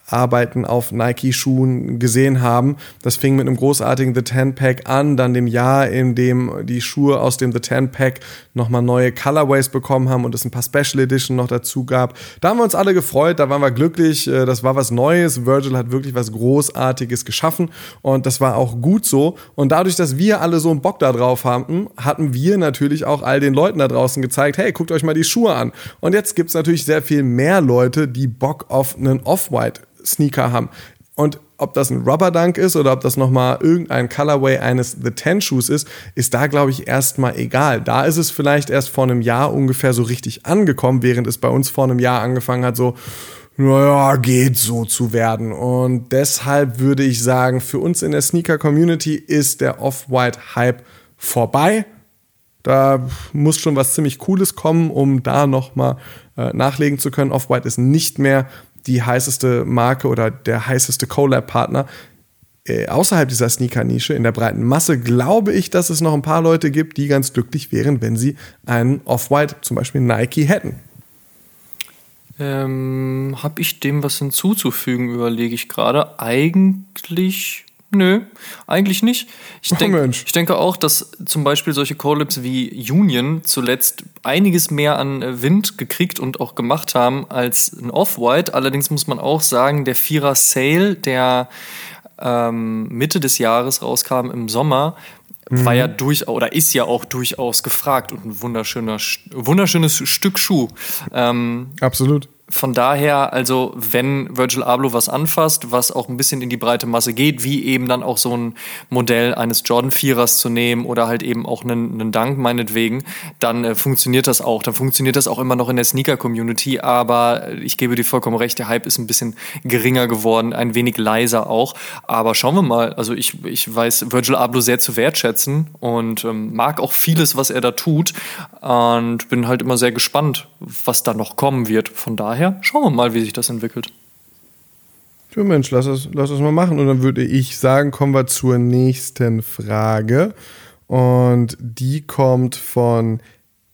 [SPEAKER 1] Arbeiten auf Nike-Schuhen gesehen haben. Das fing mit einem großartigen The Ten Pack an, dann dem Jahr, in dem die Schuhe aus dem The Ten Pack nochmal neue Colorways bekommen haben und es ein paar Special Edition noch dazu gab. Da haben wir uns alle gefreut, da waren wir glücklich, äh, das war was Neues. Virgil hat wirklich was Großartiges geschaffen und das war auch gut so. Und dadurch, dass wir alle so einen Bock da drauf hatten, hatten wir natürlich auch all den Leuten da draußen gezeigt, hey, guckt euch mal die Schuhe an. Und jetzt gibt es natürlich sehr viel mehr Leute, die Bock auf einen Off-White Sneaker haben. Und ob das ein Rubber Dunk ist oder ob das nochmal irgendein Colorway eines The Ten Shoes ist, ist da, glaube ich, erstmal egal. Da ist es vielleicht erst vor einem Jahr ungefähr so richtig angekommen, während es bei uns vor einem Jahr angefangen hat, so, naja, geht so zu werden. Und deshalb würde ich sagen, für uns in der Sneaker Community ist der Off-White Hype vorbei. Da muss schon was ziemlich Cooles kommen, um da nochmal äh, nachlegen zu können. Off-White ist nicht mehr die heißeste Marke oder der heißeste Collab-Partner. Äh, außerhalb dieser Sneaker-Nische, in der breiten Masse, glaube ich, dass es noch ein paar Leute gibt, die ganz glücklich wären, wenn sie einen Off-White, zum Beispiel Nike, hätten.
[SPEAKER 2] Ähm, Habe ich dem was hinzuzufügen, überlege ich gerade. Eigentlich Nö, eigentlich nicht. Ich, denk, oh ich denke auch, dass zum Beispiel solche Collabs wie Union zuletzt einiges mehr an äh, Wind gekriegt und auch gemacht haben als ein Off-White. Allerdings muss man auch sagen, der Vierer Sale, der ähm, Mitte des Jahres rauskam im Sommer, mhm. war ja durchaus oder ist ja auch durchaus gefragt und ein wunderschöner, wunderschönes Stück Schuh.
[SPEAKER 1] Ähm, Absolut
[SPEAKER 2] von daher, also wenn Virgil Abloh was anfasst, was auch ein bisschen in die breite Masse geht, wie eben dann auch so ein Modell eines Jordan Vierers zu nehmen oder halt eben auch einen, einen Dank meinetwegen, dann äh, funktioniert das auch. Dann funktioniert das auch immer noch in der Sneaker-Community, aber ich gebe dir vollkommen recht, der Hype ist ein bisschen geringer geworden, ein wenig leiser auch. Aber schauen wir mal, also ich, ich weiß Virgil Abloh sehr zu wertschätzen und ähm, mag auch vieles, was er da tut und bin halt immer sehr gespannt, was da noch kommen wird. Von daher daher schauen wir mal, wie sich das entwickelt.
[SPEAKER 1] Ja, Mensch, lass es, lass es mal machen. Und dann würde ich sagen, kommen wir zur nächsten Frage. Und die kommt von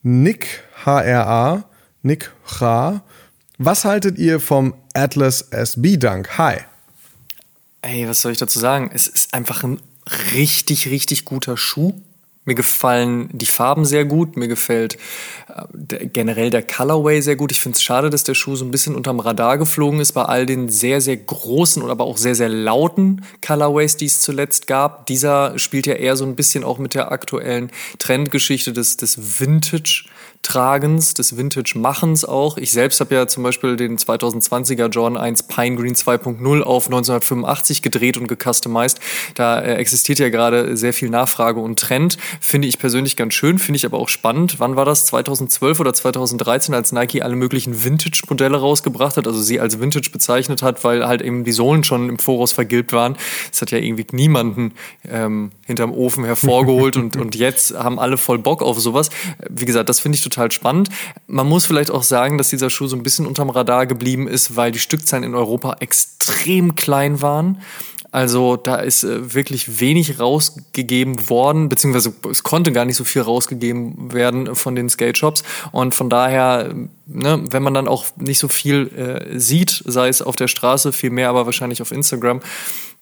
[SPEAKER 1] Nick HRA. Nick H. Was haltet ihr vom Atlas SB Dunk? Hi.
[SPEAKER 2] Ey, was soll ich dazu sagen? Es ist einfach ein richtig, richtig guter Schuh. Mir gefallen die Farben sehr gut, mir gefällt äh, generell der Colorway sehr gut. Ich finde es schade, dass der Schuh so ein bisschen unterm Radar geflogen ist bei all den sehr, sehr großen und aber auch sehr, sehr lauten Colorways, die es zuletzt gab. Dieser spielt ja eher so ein bisschen auch mit der aktuellen Trendgeschichte des, des Vintage Tragens, des Vintage-Machens auch. Ich selbst habe ja zum Beispiel den 2020er Jordan 1 Pine Green 2.0 auf 1985 gedreht und gecustomized. Da äh, existiert ja gerade sehr viel Nachfrage und Trend. Finde ich persönlich ganz schön, finde ich aber auch spannend. Wann war das? 2012 oder 2013, als Nike alle möglichen Vintage-Modelle rausgebracht hat, also sie als Vintage bezeichnet hat, weil halt eben die Sohlen schon im Voraus vergilbt waren. Das hat ja irgendwie niemanden ähm, hinterm Ofen hervorgeholt und, und jetzt haben alle voll Bock auf sowas. Wie gesagt, das finde ich total total spannend. Man muss vielleicht auch sagen, dass dieser Schuh so ein bisschen unterm Radar geblieben ist, weil die Stückzahlen in Europa extrem klein waren. Also da ist äh, wirklich wenig rausgegeben worden, beziehungsweise es konnte gar nicht so viel rausgegeben werden von den Skate Shops. Und von daher, ne, wenn man dann auch nicht so viel äh, sieht, sei es auf der Straße, viel mehr aber wahrscheinlich auf Instagram,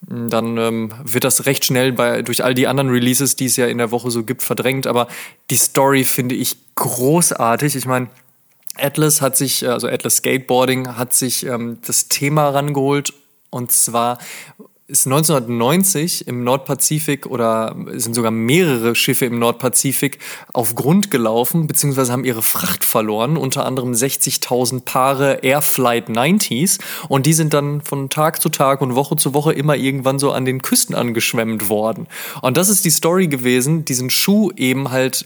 [SPEAKER 2] dann ähm, wird das recht schnell bei, durch all die anderen Releases, die es ja in der Woche so gibt, verdrängt. Aber die Story finde ich großartig. Ich meine, Atlas hat sich, also Atlas Skateboarding hat sich ähm, das Thema rangeholt und zwar ist 1990 im Nordpazifik oder sind sogar mehrere Schiffe im Nordpazifik auf Grund gelaufen, beziehungsweise haben ihre Fracht verloren, unter anderem 60.000 Paare Airflight 90s und die sind dann von Tag zu Tag und Woche zu Woche immer irgendwann so an den Küsten angeschwemmt worden. Und das ist die Story gewesen, diesen Schuh eben halt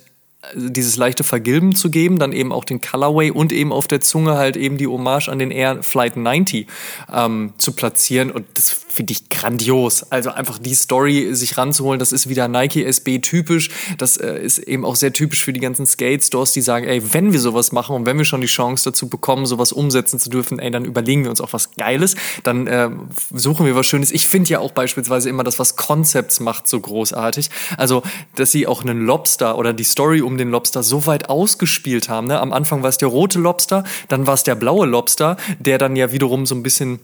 [SPEAKER 2] dieses leichte Vergilben zu geben, dann eben auch den Colorway und eben auf der Zunge halt eben die Hommage an den Air Flight 90 ähm, zu platzieren. Und das finde ich grandios. Also einfach die Story sich ranzuholen, das ist wieder Nike SB typisch. Das äh, ist eben auch sehr typisch für die ganzen Skate-Stores, die sagen, ey, wenn wir sowas machen und wenn wir schon die Chance dazu bekommen, sowas umsetzen zu dürfen, ey, dann überlegen wir uns auch was Geiles. Dann äh, suchen wir was Schönes. Ich finde ja auch beispielsweise immer das, was Concepts macht, so großartig. Also, dass sie auch einen Lobster oder die Story um den Lobster so weit ausgespielt haben. Ne? Am Anfang war es der rote Lobster, dann war es der blaue Lobster, der dann ja wiederum so ein bisschen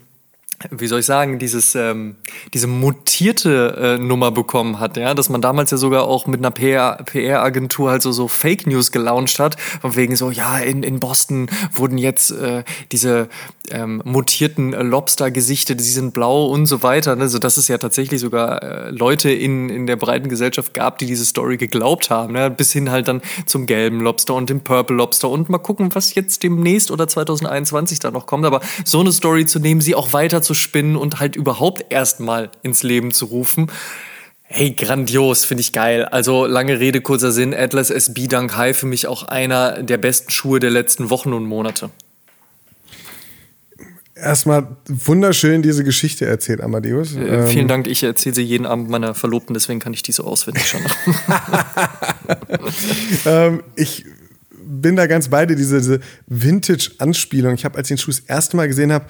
[SPEAKER 2] wie soll ich sagen, dieses, ähm, diese mutierte äh, Nummer bekommen hat, ja, dass man damals ja sogar auch mit einer PR-Agentur halt so, so Fake News gelauncht hat, von wegen so, ja, in, in Boston wurden jetzt äh, diese ähm, mutierten äh, Lobster-Gesichte, die sind blau und so weiter, ne? so dass es ja tatsächlich sogar äh, Leute in, in der breiten Gesellschaft gab, die diese Story geglaubt haben, ne? bis hin halt dann zum gelben Lobster und dem Purple Lobster und mal gucken, was jetzt demnächst oder 2021 da noch kommt, aber so eine Story zu nehmen, sie auch weiter zu zu spinnen und halt überhaupt erstmal ins Leben zu rufen. Hey, grandios, finde ich geil. Also lange Rede, kurzer Sinn, Atlas SB Dunk High für mich auch einer der besten Schuhe der letzten Wochen und Monate.
[SPEAKER 1] Erstmal wunderschön diese Geschichte erzählt, Amadeus.
[SPEAKER 2] Äh, ähm, vielen Dank, ich erzähle sie jeden Abend meiner Verlobten, deswegen kann ich die so auswendig schon.
[SPEAKER 1] ähm, ich bin da ganz bei dir, diese, diese Vintage-Anspielung. Ich habe, als ich den Schuh das erste Mal gesehen habe,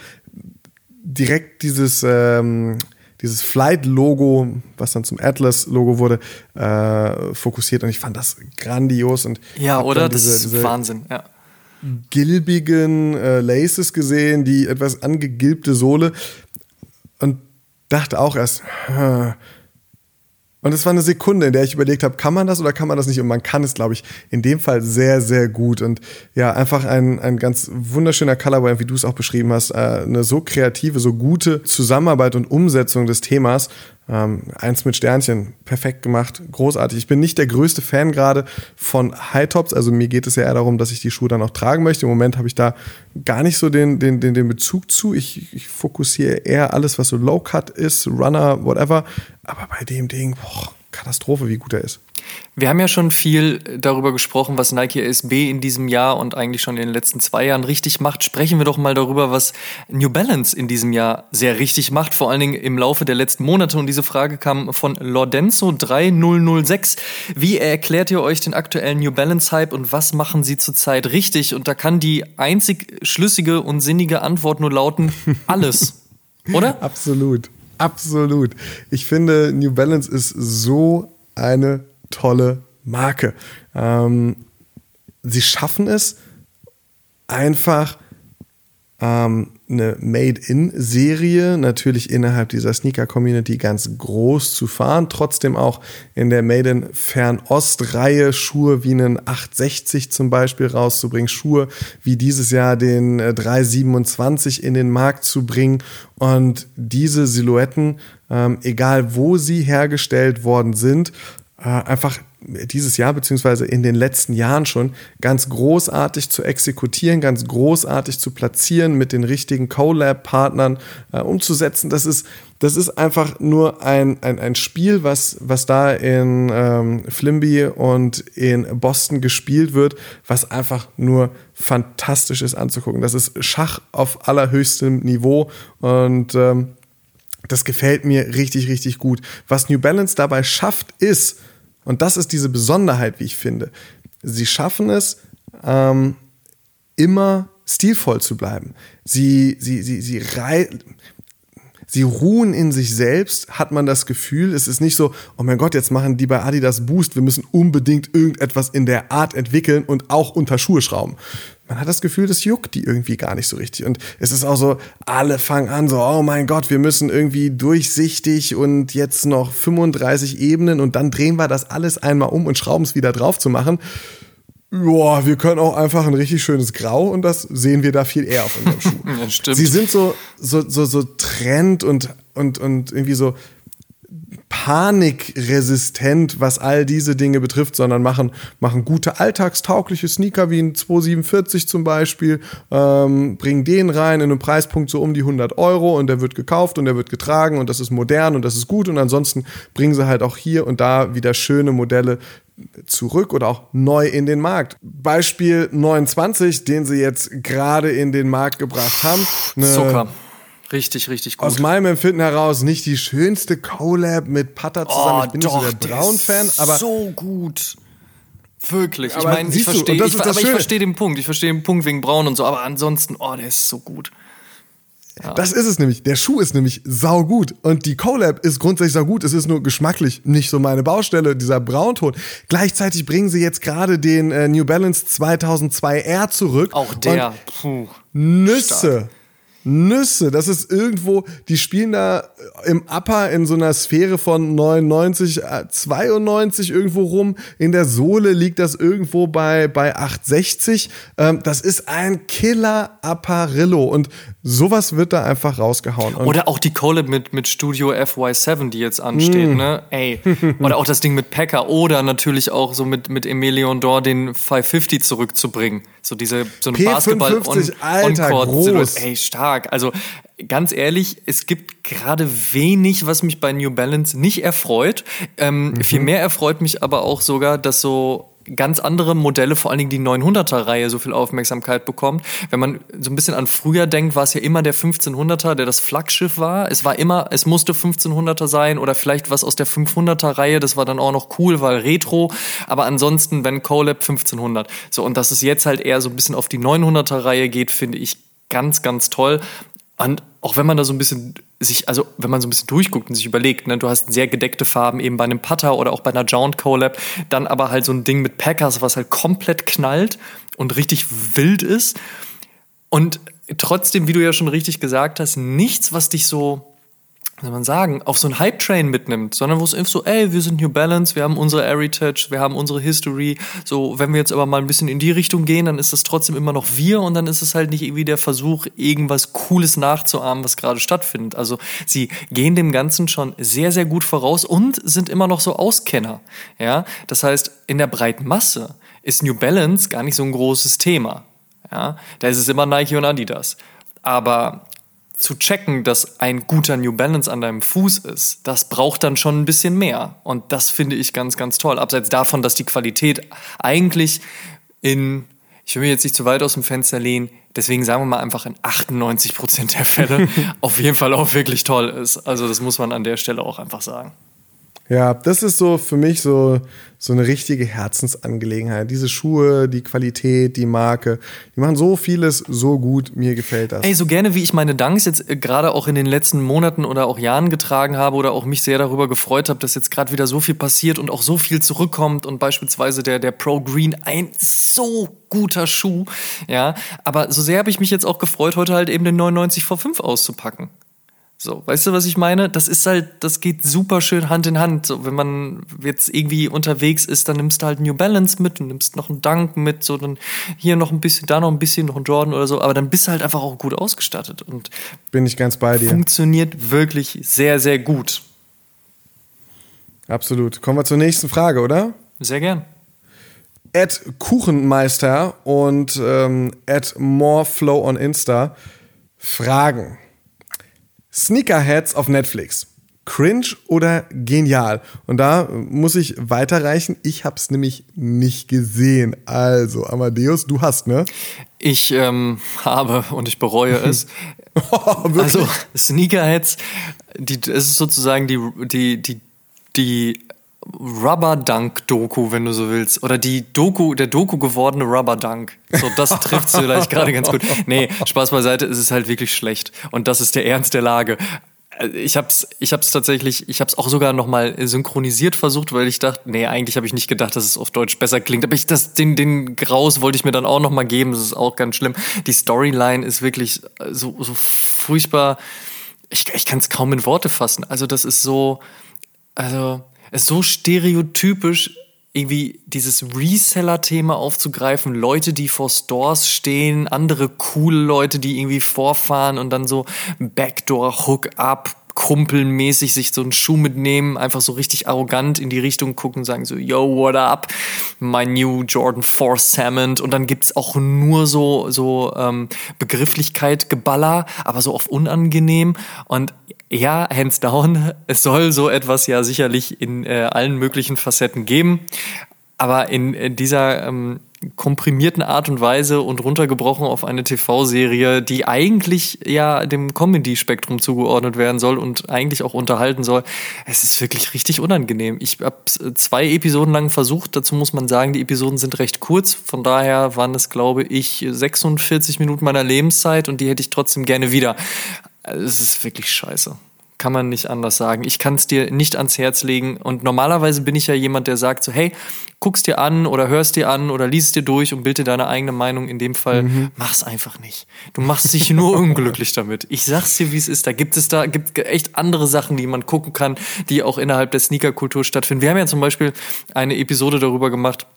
[SPEAKER 1] direkt dieses, ähm, dieses Flight-Logo, was dann zum Atlas-Logo wurde, äh, fokussiert und ich fand das grandios. Und
[SPEAKER 2] ja, oder? Diese, das ist Wahnsinn, ja.
[SPEAKER 1] gilbigen äh, Laces gesehen, die etwas angegilbte Sohle und dachte auch erst, hm, und es war eine Sekunde, in der ich überlegt habe, kann man das oder kann man das nicht? Und man kann es, glaube ich, in dem Fall sehr, sehr gut. Und ja, einfach ein, ein ganz wunderschöner Colorway, wie du es auch beschrieben hast. Äh, eine so kreative, so gute Zusammenarbeit und Umsetzung des Themas. Ähm, eins mit Sternchen, perfekt gemacht, großartig. Ich bin nicht der größte Fan gerade von High Tops, also mir geht es ja eher darum, dass ich die Schuhe dann auch tragen möchte. Im Moment habe ich da gar nicht so den, den, den, den Bezug zu. Ich, ich fokussiere eher alles, was so Low Cut ist, Runner, whatever. Aber bei dem Ding, boah, Katastrophe, wie gut er ist.
[SPEAKER 2] Wir haben ja schon viel darüber gesprochen, was Nike SB in diesem Jahr und eigentlich schon in den letzten zwei Jahren richtig macht. Sprechen wir doch mal darüber, was New Balance in diesem Jahr sehr richtig macht, vor allen Dingen im Laufe der letzten Monate. Und diese Frage kam von Lordenzo 3006. Wie erklärt ihr euch den aktuellen New Balance Hype und was machen sie zurzeit richtig? Und da kann die einzig schlüssige und sinnige Antwort nur lauten, alles. Oder?
[SPEAKER 1] Absolut. Absolut. Ich finde, New Balance ist so eine tolle Marke. Ähm, sie schaffen es einfach ähm, eine Made-in-Serie natürlich innerhalb dieser Sneaker-Community ganz groß zu fahren. Trotzdem auch in der Made-in-Fernost-Reihe Schuhe wie einen 860 zum Beispiel rauszubringen, Schuhe wie dieses Jahr den 327 äh, in den Markt zu bringen und diese Silhouetten, ähm, egal wo sie hergestellt worden sind, einfach dieses Jahr beziehungsweise in den letzten Jahren schon ganz großartig zu exekutieren, ganz großartig zu platzieren, mit den richtigen Co-Lab-Partnern äh, umzusetzen. Das ist, das ist einfach nur ein, ein, ein Spiel, was, was da in ähm, Flimby und in Boston gespielt wird, was einfach nur fantastisch ist anzugucken. Das ist Schach auf allerhöchstem Niveau und ähm, das gefällt mir richtig, richtig gut. Was New Balance dabei schafft, ist, und das ist diese Besonderheit, wie ich finde. Sie schaffen es, ähm, immer stilvoll zu bleiben. Sie, sie, sie, sie, rei sie ruhen in sich selbst, hat man das Gefühl. Es ist nicht so, oh mein Gott, jetzt machen die bei Adidas Boost, wir müssen unbedingt irgendetwas in der Art entwickeln und auch unter Schuhe schrauben man hat das Gefühl, das juckt die irgendwie gar nicht so richtig. Und es ist auch so, alle fangen an, so, oh mein Gott, wir müssen irgendwie durchsichtig und jetzt noch 35 Ebenen und dann drehen wir das alles einmal um und schrauben es wieder drauf zu machen. Ja, wir können auch einfach ein richtig schönes Grau und das sehen wir da viel eher auf unserem Schuh. ja, stimmt. Sie sind so, so, so, so Trend und, und, und irgendwie so panikresistent, was all diese Dinge betrifft, sondern machen, machen gute alltagstaugliche Sneaker wie ein 247 zum Beispiel, ähm, bringen den rein in einem Preispunkt so um die 100 Euro und der wird gekauft und der wird getragen und das ist modern und das ist gut und ansonsten bringen sie halt auch hier und da wieder schöne Modelle zurück oder auch neu in den Markt. Beispiel 29, den sie jetzt gerade in den Markt gebracht haben.
[SPEAKER 2] Zucker Richtig, richtig gut.
[SPEAKER 1] Aus meinem Empfinden heraus nicht die schönste Collab mit Putter zusammen. Oh, ich bin doch, nicht so der Brown-Fan, aber.
[SPEAKER 2] So gut. Wirklich. Aber ich meine, ich verstehe ich, aber ich versteh den Punkt. Ich verstehe den Punkt wegen Braun und so, aber ansonsten, oh, der ist so gut.
[SPEAKER 1] Ja. Das ist es nämlich. Der Schuh ist nämlich saugut. Und die Collab ist grundsätzlich saugut. Es ist nur geschmacklich nicht so meine Baustelle, dieser Braunton. Gleichzeitig bringen sie jetzt gerade den äh, New Balance 2002 R zurück.
[SPEAKER 2] Auch der. Puh,
[SPEAKER 1] Nüsse. Stark. Nüsse, das ist irgendwo, die spielen da im Upper in so einer Sphäre von 99, 92 äh, irgendwo rum. In der Sohle liegt das irgendwo bei, bei 860. Ähm, das ist ein Killer Apparillo und sowas wird da einfach rausgehauen. Und
[SPEAKER 2] Oder auch die Collab mit, mit Studio FY7, die jetzt ansteht, mm. ne? Ey. Oder auch das Ding mit Packer oder natürlich auch so mit, mit Emilion Dor den 550 zurückzubringen. So diese, so eine Basketball-On-Court-Silhouette. Ey, stark. Also, ganz ehrlich, es gibt gerade wenig, was mich bei New Balance nicht erfreut. Ähm, mhm. Viel mehr erfreut mich aber auch sogar, dass so ganz andere Modelle, vor allen Dingen die 900er-Reihe, so viel Aufmerksamkeit bekommt. Wenn man so ein bisschen an früher denkt, war es ja immer der 1500er, der das Flaggschiff war. Es war immer, es musste 1500er sein oder vielleicht was aus der 500er-Reihe. Das war dann auch noch cool, weil Retro. Aber ansonsten, wenn Colab 1500. So, und dass es jetzt halt eher so ein bisschen auf die 900er-Reihe geht, finde ich ganz, ganz toll. Und auch wenn man da so ein bisschen sich, also wenn man so ein bisschen durchguckt und sich überlegt, ne, du hast sehr gedeckte Farben eben bei einem Putter oder auch bei einer Jount Collab, dann aber halt so ein Ding mit Packers, was halt komplett knallt und richtig wild ist. Und trotzdem, wie du ja schon richtig gesagt hast, nichts, was dich so soll man sagen, auf so einen Hype-Train mitnimmt, sondern wo es einfach so, ey, wir sind New Balance, wir haben unsere Heritage, wir haben unsere History. So, wenn wir jetzt aber mal ein bisschen in die Richtung gehen, dann ist das trotzdem immer noch wir und dann ist es halt nicht irgendwie der Versuch, irgendwas Cooles nachzuahmen, was gerade stattfindet. Also sie gehen dem Ganzen schon sehr, sehr gut voraus und sind immer noch so Auskenner. Ja, das heißt, in der breiten Masse ist New Balance gar nicht so ein großes Thema. Ja, da ist es immer Nike und Adidas. Aber zu checken, dass ein guter New Balance an deinem Fuß ist, das braucht dann schon ein bisschen mehr. Und das finde ich ganz, ganz toll. Abseits davon, dass die Qualität eigentlich in, ich will mir jetzt nicht zu weit aus dem Fenster lehnen, deswegen sagen wir mal einfach in 98 Prozent der Fälle auf jeden Fall auch wirklich toll ist. Also das muss man an der Stelle auch einfach sagen.
[SPEAKER 1] Ja, das ist so für mich so, so eine richtige Herzensangelegenheit. Diese Schuhe, die Qualität, die Marke, die machen so vieles so gut. Mir gefällt das.
[SPEAKER 2] Ey, so gerne wie ich meine Dunks jetzt äh, gerade auch in den letzten Monaten oder auch Jahren getragen habe oder auch mich sehr darüber gefreut habe, dass jetzt gerade wieder so viel passiert und auch so viel zurückkommt und beispielsweise der, der Pro Green ein so guter Schuh, ja. Aber so sehr habe ich mich jetzt auch gefreut, heute halt eben den 99 V5 auszupacken. So, weißt du, was ich meine? Das ist halt, das geht super schön Hand in Hand. So, wenn man jetzt irgendwie unterwegs ist, dann nimmst du halt New Balance mit und nimmst noch einen Dunk mit, so dann hier noch ein bisschen, da noch ein bisschen, noch ein Jordan oder so, aber dann bist du halt einfach auch gut ausgestattet und
[SPEAKER 1] bin ich ganz bei dir.
[SPEAKER 2] Funktioniert wirklich sehr, sehr gut.
[SPEAKER 1] Absolut. Kommen wir zur nächsten Frage, oder?
[SPEAKER 2] Sehr gern.
[SPEAKER 1] Ed Kuchenmeister und ähm, Ed Moreflow on Insta fragen. Sneakerheads auf Netflix. Cringe oder genial? Und da muss ich weiterreichen. Ich habe es nämlich nicht gesehen. Also, Amadeus, du hast, ne?
[SPEAKER 2] Ich ähm, habe und ich bereue es. oh, also, Sneakerheads, die, es ist sozusagen die, die, die, die Rubber Dunk Doku, wenn du so willst. Oder die Doku, der Doku gewordene Rubber Dunk. So, das trifft es vielleicht gerade ganz gut. Nee, Spaß beiseite, es ist halt wirklich schlecht. Und das ist der Ernst der Lage. Ich hab's, ich hab's tatsächlich, ich hab's auch sogar nochmal synchronisiert versucht, weil ich dachte, nee, eigentlich habe ich nicht gedacht, dass es auf Deutsch besser klingt. Aber ich, das, den, den Graus wollte ich mir dann auch nochmal geben. Das ist auch ganz schlimm. Die Storyline ist wirklich so, so furchtbar. Ich, ich kann es kaum in Worte fassen. Also, das ist so, also, so stereotypisch irgendwie dieses Reseller-Thema aufzugreifen, Leute, die vor Stores stehen, andere coole Leute, die irgendwie vorfahren und dann so Backdoor-Hook-up, kumpelmäßig sich so einen Schuh mitnehmen, einfach so richtig arrogant in die Richtung gucken, sagen so, yo, what up, my new Jordan 4 Salmon. Und dann gibt's auch nur so, so ähm, Begrifflichkeit, Geballer, aber so oft unangenehm. Und ja, hands down, es soll so etwas ja sicherlich in äh, allen möglichen Facetten geben, aber in, in dieser ähm, komprimierten Art und Weise und runtergebrochen auf eine TV-Serie, die eigentlich ja dem Comedy-Spektrum zugeordnet werden soll und eigentlich auch unterhalten soll. Es ist wirklich richtig unangenehm. Ich habe zwei Episoden lang versucht. Dazu muss man sagen, die Episoden sind recht kurz. Von daher waren es, glaube ich, 46 Minuten meiner Lebenszeit und die hätte ich trotzdem gerne wieder. Es ist wirklich scheiße kann man nicht anders sagen. Ich kann es dir nicht ans Herz legen. Und normalerweise bin ich ja jemand, der sagt so, hey, guck's dir an oder hörst dir an oder liest dir durch und bild dir deine eigene Meinung. In dem Fall, mhm. mach's einfach nicht. Du machst dich nur unglücklich damit. Ich sag's dir, wie es ist. Da gibt es da, gibt echt andere Sachen, die man gucken kann, die auch innerhalb der Sneakerkultur stattfinden. Wir haben ja zum Beispiel eine Episode darüber gemacht,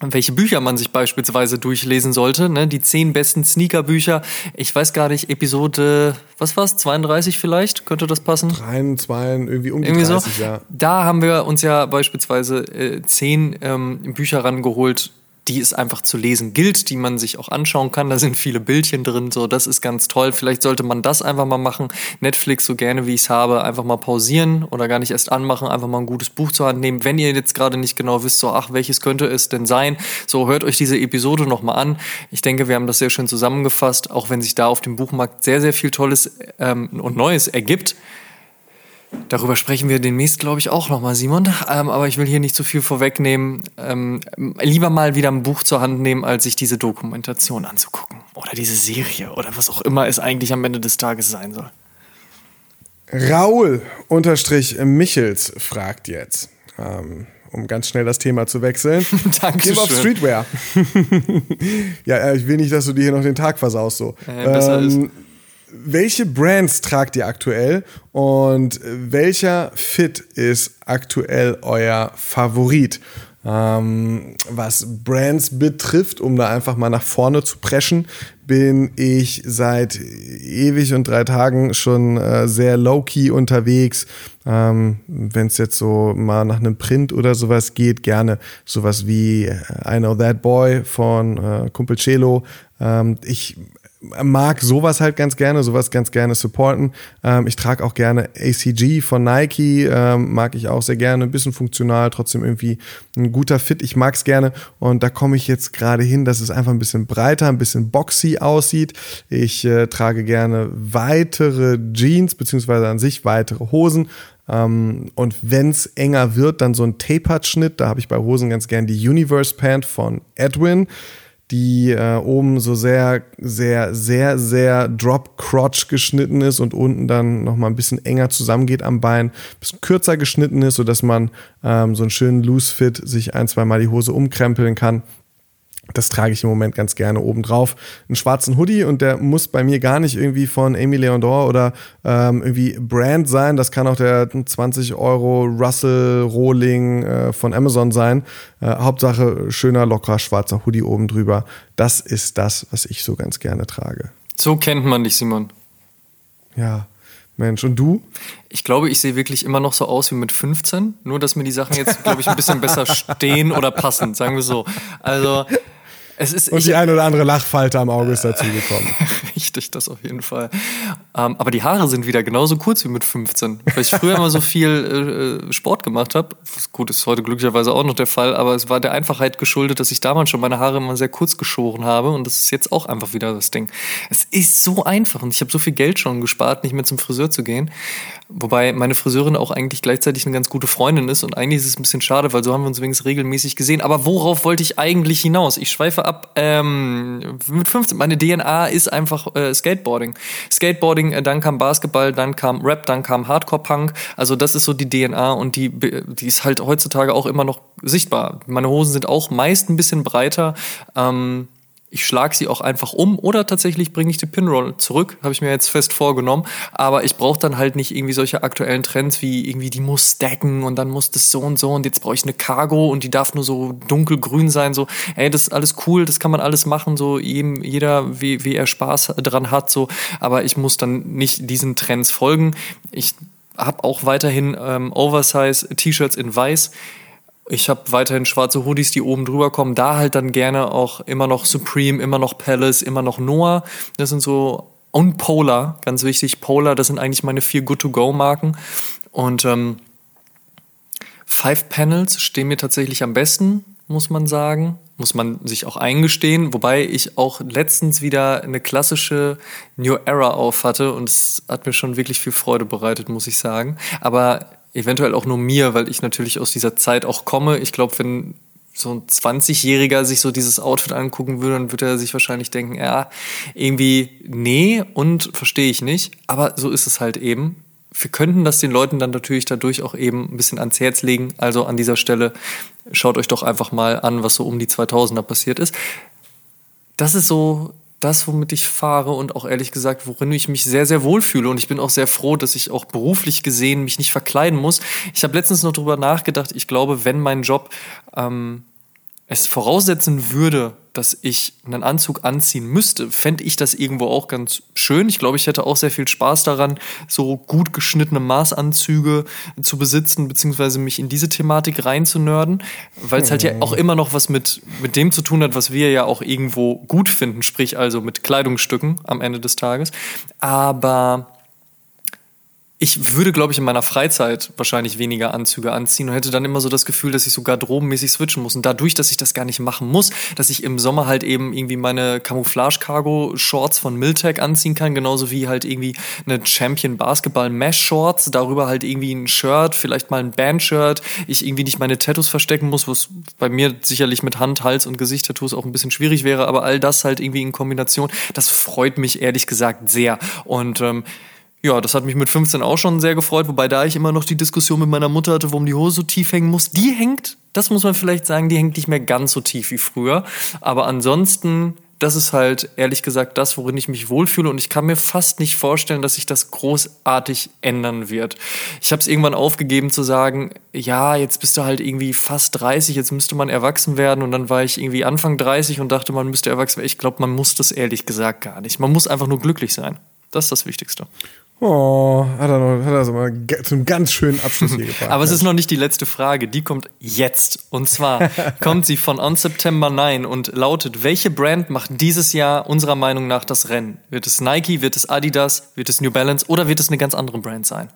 [SPEAKER 2] welche Bücher man sich beispielsweise durchlesen sollte. Ne? Die zehn besten Sneaker-Bücher. Ich weiß gar nicht, Episode, was war's, 32 vielleicht? Könnte das passen?
[SPEAKER 1] 3, 2, irgendwie um die irgendwie 30, so. ja.
[SPEAKER 2] Da haben wir uns ja beispielsweise äh, zehn ähm, Bücher rangeholt, die es einfach zu lesen gilt, die man sich auch anschauen kann. Da sind viele Bildchen drin, so das ist ganz toll. Vielleicht sollte man das einfach mal machen. Netflix, so gerne wie ich es habe, einfach mal pausieren oder gar nicht erst anmachen, einfach mal ein gutes Buch zur Hand nehmen. Wenn ihr jetzt gerade nicht genau wisst, so ach, welches könnte es denn sein, so hört euch diese Episode nochmal an. Ich denke, wir haben das sehr schön zusammengefasst, auch wenn sich da auf dem Buchmarkt sehr, sehr viel Tolles ähm, und Neues ergibt. Darüber sprechen wir demnächst, glaube ich, auch nochmal, Simon. Ähm, aber ich will hier nicht zu viel vorwegnehmen. Ähm, lieber mal wieder ein Buch zur Hand nehmen, als sich diese Dokumentation anzugucken. Oder diese Serie oder was auch immer es eigentlich am Ende des Tages sein soll.
[SPEAKER 1] Raul unterstrich Michels fragt jetzt, ähm, um ganz schnell das Thema zu wechseln.
[SPEAKER 2] Danke
[SPEAKER 1] auf Streetwear. ja, äh, ich will nicht, dass du dir hier noch den Tag versaust. So.
[SPEAKER 2] Äh, besser ähm, ist.
[SPEAKER 1] Welche Brands tragt ihr aktuell und welcher Fit ist aktuell euer Favorit? Ähm, was Brands betrifft, um da einfach mal nach vorne zu preschen, bin ich seit ewig und drei Tagen schon äh, sehr low-key unterwegs. Ähm, Wenn es jetzt so mal nach einem Print oder sowas geht, gerne sowas wie äh, I Know That Boy von äh, Kumpel Celo. Ähm, ich mag sowas halt ganz gerne, sowas ganz gerne supporten. Ähm, ich trage auch gerne ACG von Nike, ähm, mag ich auch sehr gerne, ein bisschen funktional, trotzdem irgendwie ein guter Fit. Ich mag's gerne und da komme ich jetzt gerade hin, dass es einfach ein bisschen breiter, ein bisschen boxy aussieht. Ich äh, trage gerne weitere Jeans beziehungsweise an sich weitere Hosen. Ähm, und wenn's enger wird, dann so ein Tapered-Schnitt. Da habe ich bei Hosen ganz gern die Universe Pant von Edwin die äh, oben so sehr, sehr, sehr, sehr Drop-Crotch geschnitten ist und unten dann nochmal ein bisschen enger zusammengeht am Bein, ein bisschen kürzer geschnitten ist, sodass man ähm, so einen schönen Loose-Fit sich ein, zwei Mal die Hose umkrempeln kann. Das trage ich im Moment ganz gerne oben drauf. Einen schwarzen Hoodie und der muss bei mir gar nicht irgendwie von Amy Leondor oder ähm, irgendwie Brand sein. Das kann auch der 20 Euro Russell Rohling äh, von Amazon sein. Äh, Hauptsache schöner, lockerer, schwarzer Hoodie oben drüber. Das ist das, was ich so ganz gerne trage.
[SPEAKER 2] So kennt man dich, Simon.
[SPEAKER 1] Ja. Mensch, und du?
[SPEAKER 2] Ich glaube, ich sehe wirklich immer noch so aus wie mit 15, nur dass mir die Sachen jetzt, glaube ich, ein bisschen besser stehen oder passen, sagen wir so. Also, es ist,
[SPEAKER 1] und die ein oder andere Lachfalte am Auge ist dazu
[SPEAKER 2] Richtig, das auf jeden Fall. Ähm, aber die Haare sind wieder genauso kurz wie mit 15. Weil ich früher immer so viel äh, Sport gemacht habe. Gut, ist heute glücklicherweise auch noch der Fall, aber es war der Einfachheit geschuldet, dass ich damals schon meine Haare immer sehr kurz geschoren habe. Und das ist jetzt auch einfach wieder das Ding. Es ist so einfach und ich habe so viel Geld schon gespart, nicht mehr zum Friseur zu gehen. Wobei meine Friseurin auch eigentlich gleichzeitig eine ganz gute Freundin ist und eigentlich ist es ein bisschen schade, weil so haben wir uns wenigstens regelmäßig gesehen. Aber worauf wollte ich eigentlich hinaus? Ich schweife ab. Ähm, mit 15. Meine DNA ist einfach äh, Skateboarding. Skateboarding, äh, dann kam Basketball, dann kam Rap, dann kam Hardcore-Punk. Also das ist so die DNA und die, die ist halt heutzutage auch immer noch sichtbar. Meine Hosen sind auch meist ein bisschen breiter. Ähm, ich schlage sie auch einfach um oder tatsächlich bringe ich die Pinroll zurück, habe ich mir jetzt fest vorgenommen. Aber ich brauche dann halt nicht irgendwie solche aktuellen Trends wie irgendwie die muss stacken und dann muss das so und so und jetzt brauche ich eine Cargo und die darf nur so dunkelgrün sein. So, ey, das ist alles cool, das kann man alles machen, so jedem, jeder, wie, wie er Spaß dran hat. So, aber ich muss dann nicht diesen Trends folgen. Ich habe auch weiterhin ähm, Oversize-T-Shirts in Weiß. Ich habe weiterhin schwarze Hoodies, die oben drüber kommen. Da halt dann gerne auch immer noch Supreme, immer noch Palace, immer noch Noah. Das sind so und Polar, ganz wichtig. Polar, das sind eigentlich meine vier Good-to-Go-Marken. Und ähm, Five Panels stehen mir tatsächlich am besten, muss man sagen. Muss man sich auch eingestehen. Wobei ich auch letztens wieder eine klassische New Era auf hatte und es hat mir schon wirklich viel Freude bereitet, muss ich sagen. Aber eventuell auch nur mir, weil ich natürlich aus dieser Zeit auch komme. Ich glaube, wenn so ein 20-Jähriger sich so dieses Outfit angucken würde, dann würde er sich wahrscheinlich denken, ja, irgendwie nee und verstehe ich nicht. Aber so ist es halt eben. Wir könnten das den Leuten dann natürlich dadurch auch eben ein bisschen ans Herz legen. Also an dieser Stelle schaut euch doch einfach mal an, was so um die 2000er passiert ist. Das ist so das, womit ich fahre und auch ehrlich gesagt, worin ich mich sehr, sehr wohl fühle. Und ich bin auch sehr froh, dass ich auch beruflich gesehen mich nicht verkleiden muss. Ich habe letztens noch drüber nachgedacht. Ich glaube, wenn mein Job ähm, es voraussetzen würde, dass ich einen Anzug anziehen müsste, fände ich das irgendwo auch ganz schön. Ich glaube, ich hätte auch sehr viel Spaß daran, so gut geschnittene Maßanzüge zu besitzen, beziehungsweise mich in diese Thematik reinzunörden, weil es halt ja auch immer noch was mit, mit dem zu tun hat, was wir ja auch irgendwo gut finden, sprich also mit Kleidungsstücken am Ende des Tages. Aber ich würde, glaube ich, in meiner Freizeit wahrscheinlich weniger Anzüge anziehen und hätte dann immer so das Gefühl, dass ich so garderobenmäßig switchen muss. Und dadurch, dass ich das gar nicht machen muss, dass ich im Sommer halt eben irgendwie meine Camouflage-Cargo-Shorts von Miltech anziehen kann, genauso wie halt irgendwie eine Champion Basketball Mesh-Shorts, darüber halt irgendwie ein Shirt, vielleicht mal ein Band-Shirt, ich irgendwie nicht meine Tattoos verstecken muss, was bei mir sicherlich mit Hand, Hals und Gesicht-Tattoos auch ein bisschen schwierig wäre, aber all das halt irgendwie in Kombination, das freut mich ehrlich gesagt sehr. Und ähm, Ja, das hat mich mit 15 auch schon sehr gefreut, wobei da ich immer noch die Diskussion mit meiner Mutter hatte, warum die Hose so tief hängen muss. Die hängt, das muss man vielleicht sagen, die hängt nicht mehr ganz so tief wie früher. Aber ansonsten das ist halt ehrlich gesagt das, worin ich mich wohlfühle und ich kann mir fast nicht vorstellen, dass sich das großartig ändern wird. Ich habe es irgendwann aufgegeben zu sagen, ja, jetzt bist du halt irgendwie fast 30, jetzt müsste man erwachsen werden und dann war ich irgendwie Anfang 30 und dachte, man müsste erwachsen werden. Ich glaube, man muss das ehrlich gesagt gar nicht. Man muss einfach nur glücklich sein. Das ist das Wichtigste.
[SPEAKER 1] Oh, hat er, noch, hat er so mal zum ganz schönen Abschluss hier gebracht.
[SPEAKER 2] Aber es ist noch nicht die letzte Frage, die kommt jetzt. Und zwar kommt sie von On September 9 und lautet, welche Brand macht dieses Jahr unserer Meinung nach das Rennen? Wird es Nike, wird es Adidas, wird es New Balance oder wird es eine ganz andere Brand sein?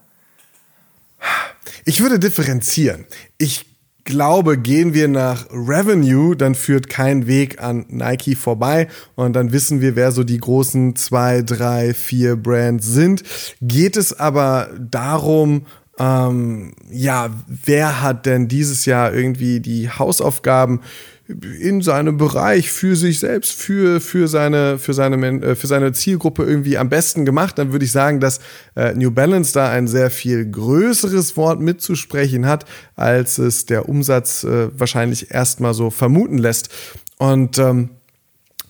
[SPEAKER 1] Ich würde differenzieren. Ich glaube, gehen wir nach Revenue, dann führt kein Weg an Nike vorbei und dann wissen wir, wer so die großen zwei, drei, vier Brands sind. Geht es aber darum, ähm, ja, wer hat denn dieses Jahr irgendwie die Hausaufgaben in seinem Bereich für sich selbst, für, für, seine, für, seine, äh, für seine Zielgruppe irgendwie am besten gemacht, dann würde ich sagen, dass äh, New Balance da ein sehr viel größeres Wort mitzusprechen hat, als es der Umsatz äh, wahrscheinlich erstmal so vermuten lässt. Und ähm,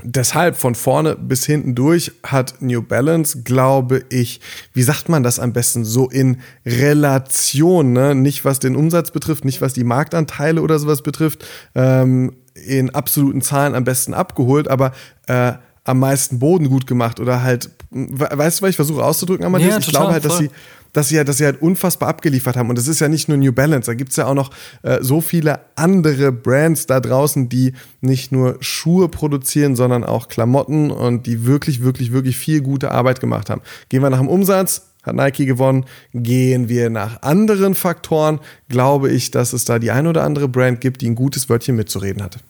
[SPEAKER 1] deshalb von vorne bis hinten durch hat New Balance, glaube ich, wie sagt man das am besten, so in Relation, ne? nicht was den Umsatz betrifft, nicht was die Marktanteile oder sowas betrifft, ähm, in absoluten Zahlen am besten abgeholt, aber äh, am meisten Boden gut gemacht oder halt, weißt du, was ich versuche auszudrücken, Amadeus? Ja, ich glaube halt, dass sie, dass sie, dass sie halt unfassbar abgeliefert haben. Und es ist ja nicht nur New Balance, da gibt's ja auch noch äh, so viele andere Brands da draußen, die nicht nur Schuhe produzieren, sondern auch Klamotten und die wirklich, wirklich, wirklich viel gute Arbeit gemacht haben. Gehen wir nach dem Umsatz, hat Nike gewonnen. Gehen wir nach anderen Faktoren, glaube ich, dass es da die ein oder andere Brand gibt, die ein gutes Wörtchen mitzureden hatte.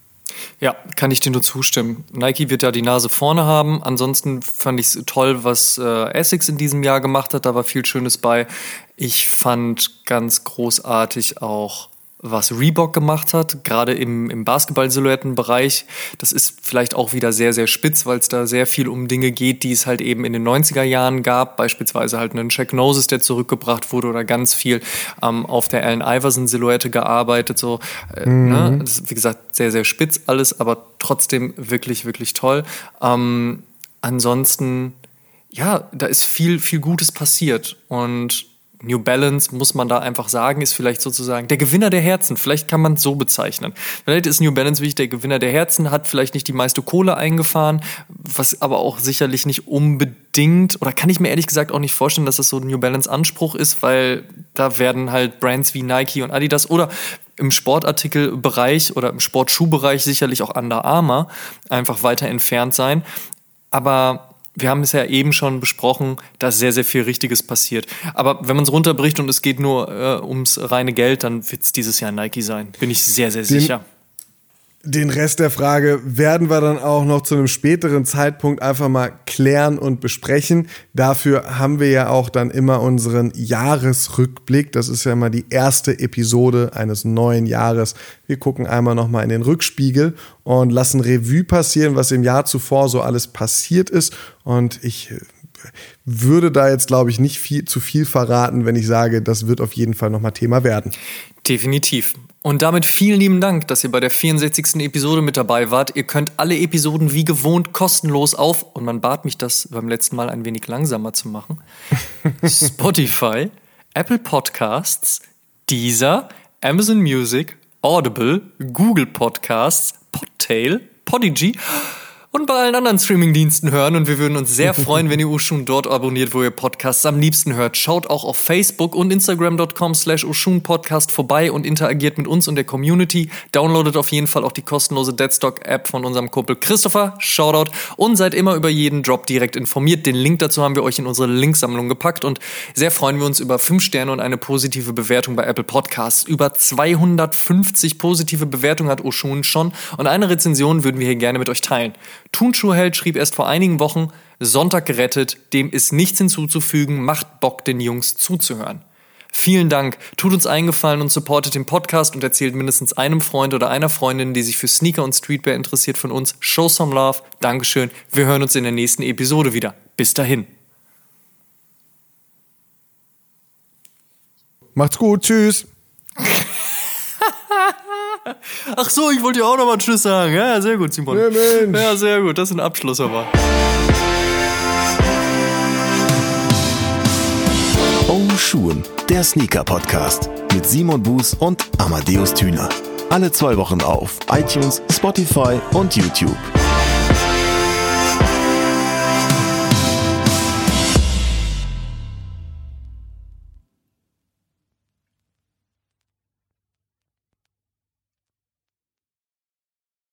[SPEAKER 2] Ja, kann ich dir nur zustimmen. Nike wird ja die Nase vorne haben. Ansonsten fand ich es toll, was äh, Essex in diesem Jahr gemacht hat. Da war viel Schönes bei. Ich fand ganz großartig auch was Reebok gemacht hat, gerade im, im Basketball-Silhouettenbereich. Das ist vielleicht auch wieder sehr, sehr spitz, weil es da sehr viel um Dinge geht, die es halt eben in den 90er Jahren gab. Beispielsweise halt einen Check Noses, der zurückgebracht wurde oder ganz viel ähm, auf der Allen Iverson-Silhouette gearbeitet. So, äh, mhm. ne? Das ist, wie gesagt, sehr, sehr spitz alles, aber trotzdem wirklich, wirklich toll. Ähm, ansonsten, ja, da ist viel, viel Gutes passiert und New Balance, muss man da einfach sagen, ist vielleicht sozusagen der Gewinner der Herzen. Vielleicht kann man es so bezeichnen. Vielleicht ist New Balance wirklich der Gewinner der Herzen, hat vielleicht nicht die meiste Kohle eingefahren, was aber auch sicherlich nicht unbedingt, oder kann ich mir ehrlich gesagt auch nicht vorstellen, dass das so ein New Balance Anspruch ist, weil da werden halt Brands wie Nike und Adidas oder im Sportartikelbereich oder im Sportschuhbereich sicherlich auch Under Armour einfach weiter entfernt sein. Aber wir haben es ja eben schon besprochen, dass sehr, sehr viel Richtiges passiert. Aber wenn man es runterbricht und es geht nur äh, ums reine Geld, dann wird es dieses Jahr Nike sein. Bin ich sehr, sehr sicher.
[SPEAKER 1] Den Rest der Frage werden wir dann auch noch zu einem späteren Zeitpunkt einfach mal klären und besprechen. Dafür haben wir ja auch dann immer unseren Jahresrückblick. Das ist ja immer die erste Episode eines neuen Jahres. Wir gucken einmal nochmal in den Rückspiegel und lassen Revue passieren, was im Jahr zuvor so alles passiert ist. Und ich äh, würde da jetzt, glaube ich, nicht viel, zu viel verraten, wenn ich sage, das wird auf jeden Fall nochmal Thema werden.
[SPEAKER 2] Definitiv. Und damit vielen lieben Dank, dass ihr bei der 64. Episode mit dabei wart. Ihr könnt alle Episoden wie gewohnt kostenlos auf, und man bat mich das beim letzten Mal ein wenig langsamer zu machen, Spotify, Apple Podcasts, Deezer, Amazon Music, Audible, Google Podcasts, Podtail, Podigy und bei allen anderen Streamingdiensten hören. Und wir würden uns sehr freuen, wenn ihr Ushun dort abonniert, wo ihr Podcasts am liebsten hört. Schaut auch auf Facebook und Instagram.com slash Podcast vorbei und interagiert mit uns und der Community. Downloadet auf jeden Fall auch die kostenlose Deadstock-App von unserem Kumpel Christopher. Shoutout. Und seid immer über jeden Drop direkt informiert. Den Link dazu haben wir euch in unsere Linksammlung gepackt. Und sehr freuen wir uns über 5 Sterne und eine positive Bewertung bei Apple Podcasts. Über 250 positive Bewertungen hat Oshun schon. Und eine Rezension würden wir hier gerne mit euch teilen. Turnschuhheld schrieb erst vor einigen Wochen, Sonntag gerettet, dem ist nichts hinzuzufügen, macht Bock, den Jungs zuzuhören. Vielen Dank, tut uns eingefallen und supportet den Podcast und erzählt mindestens einem Freund oder einer Freundin, die sich für Sneaker und Streetwear interessiert von uns. Show some love, Dankeschön, wir hören uns in der nächsten Episode wieder. Bis dahin.
[SPEAKER 1] Macht's gut. Tschüss.
[SPEAKER 2] Ach so, ich wollte ja auch nochmal Tschüss sagen. Ja, sehr gut, Simon. Ja, Mensch. ja, sehr gut. Das ist ein Abschluss aber.
[SPEAKER 3] Oh Schuhen, der Sneaker-Podcast mit Simon Buß und Amadeus Thüner. Alle zwei Wochen auf iTunes, Spotify und YouTube.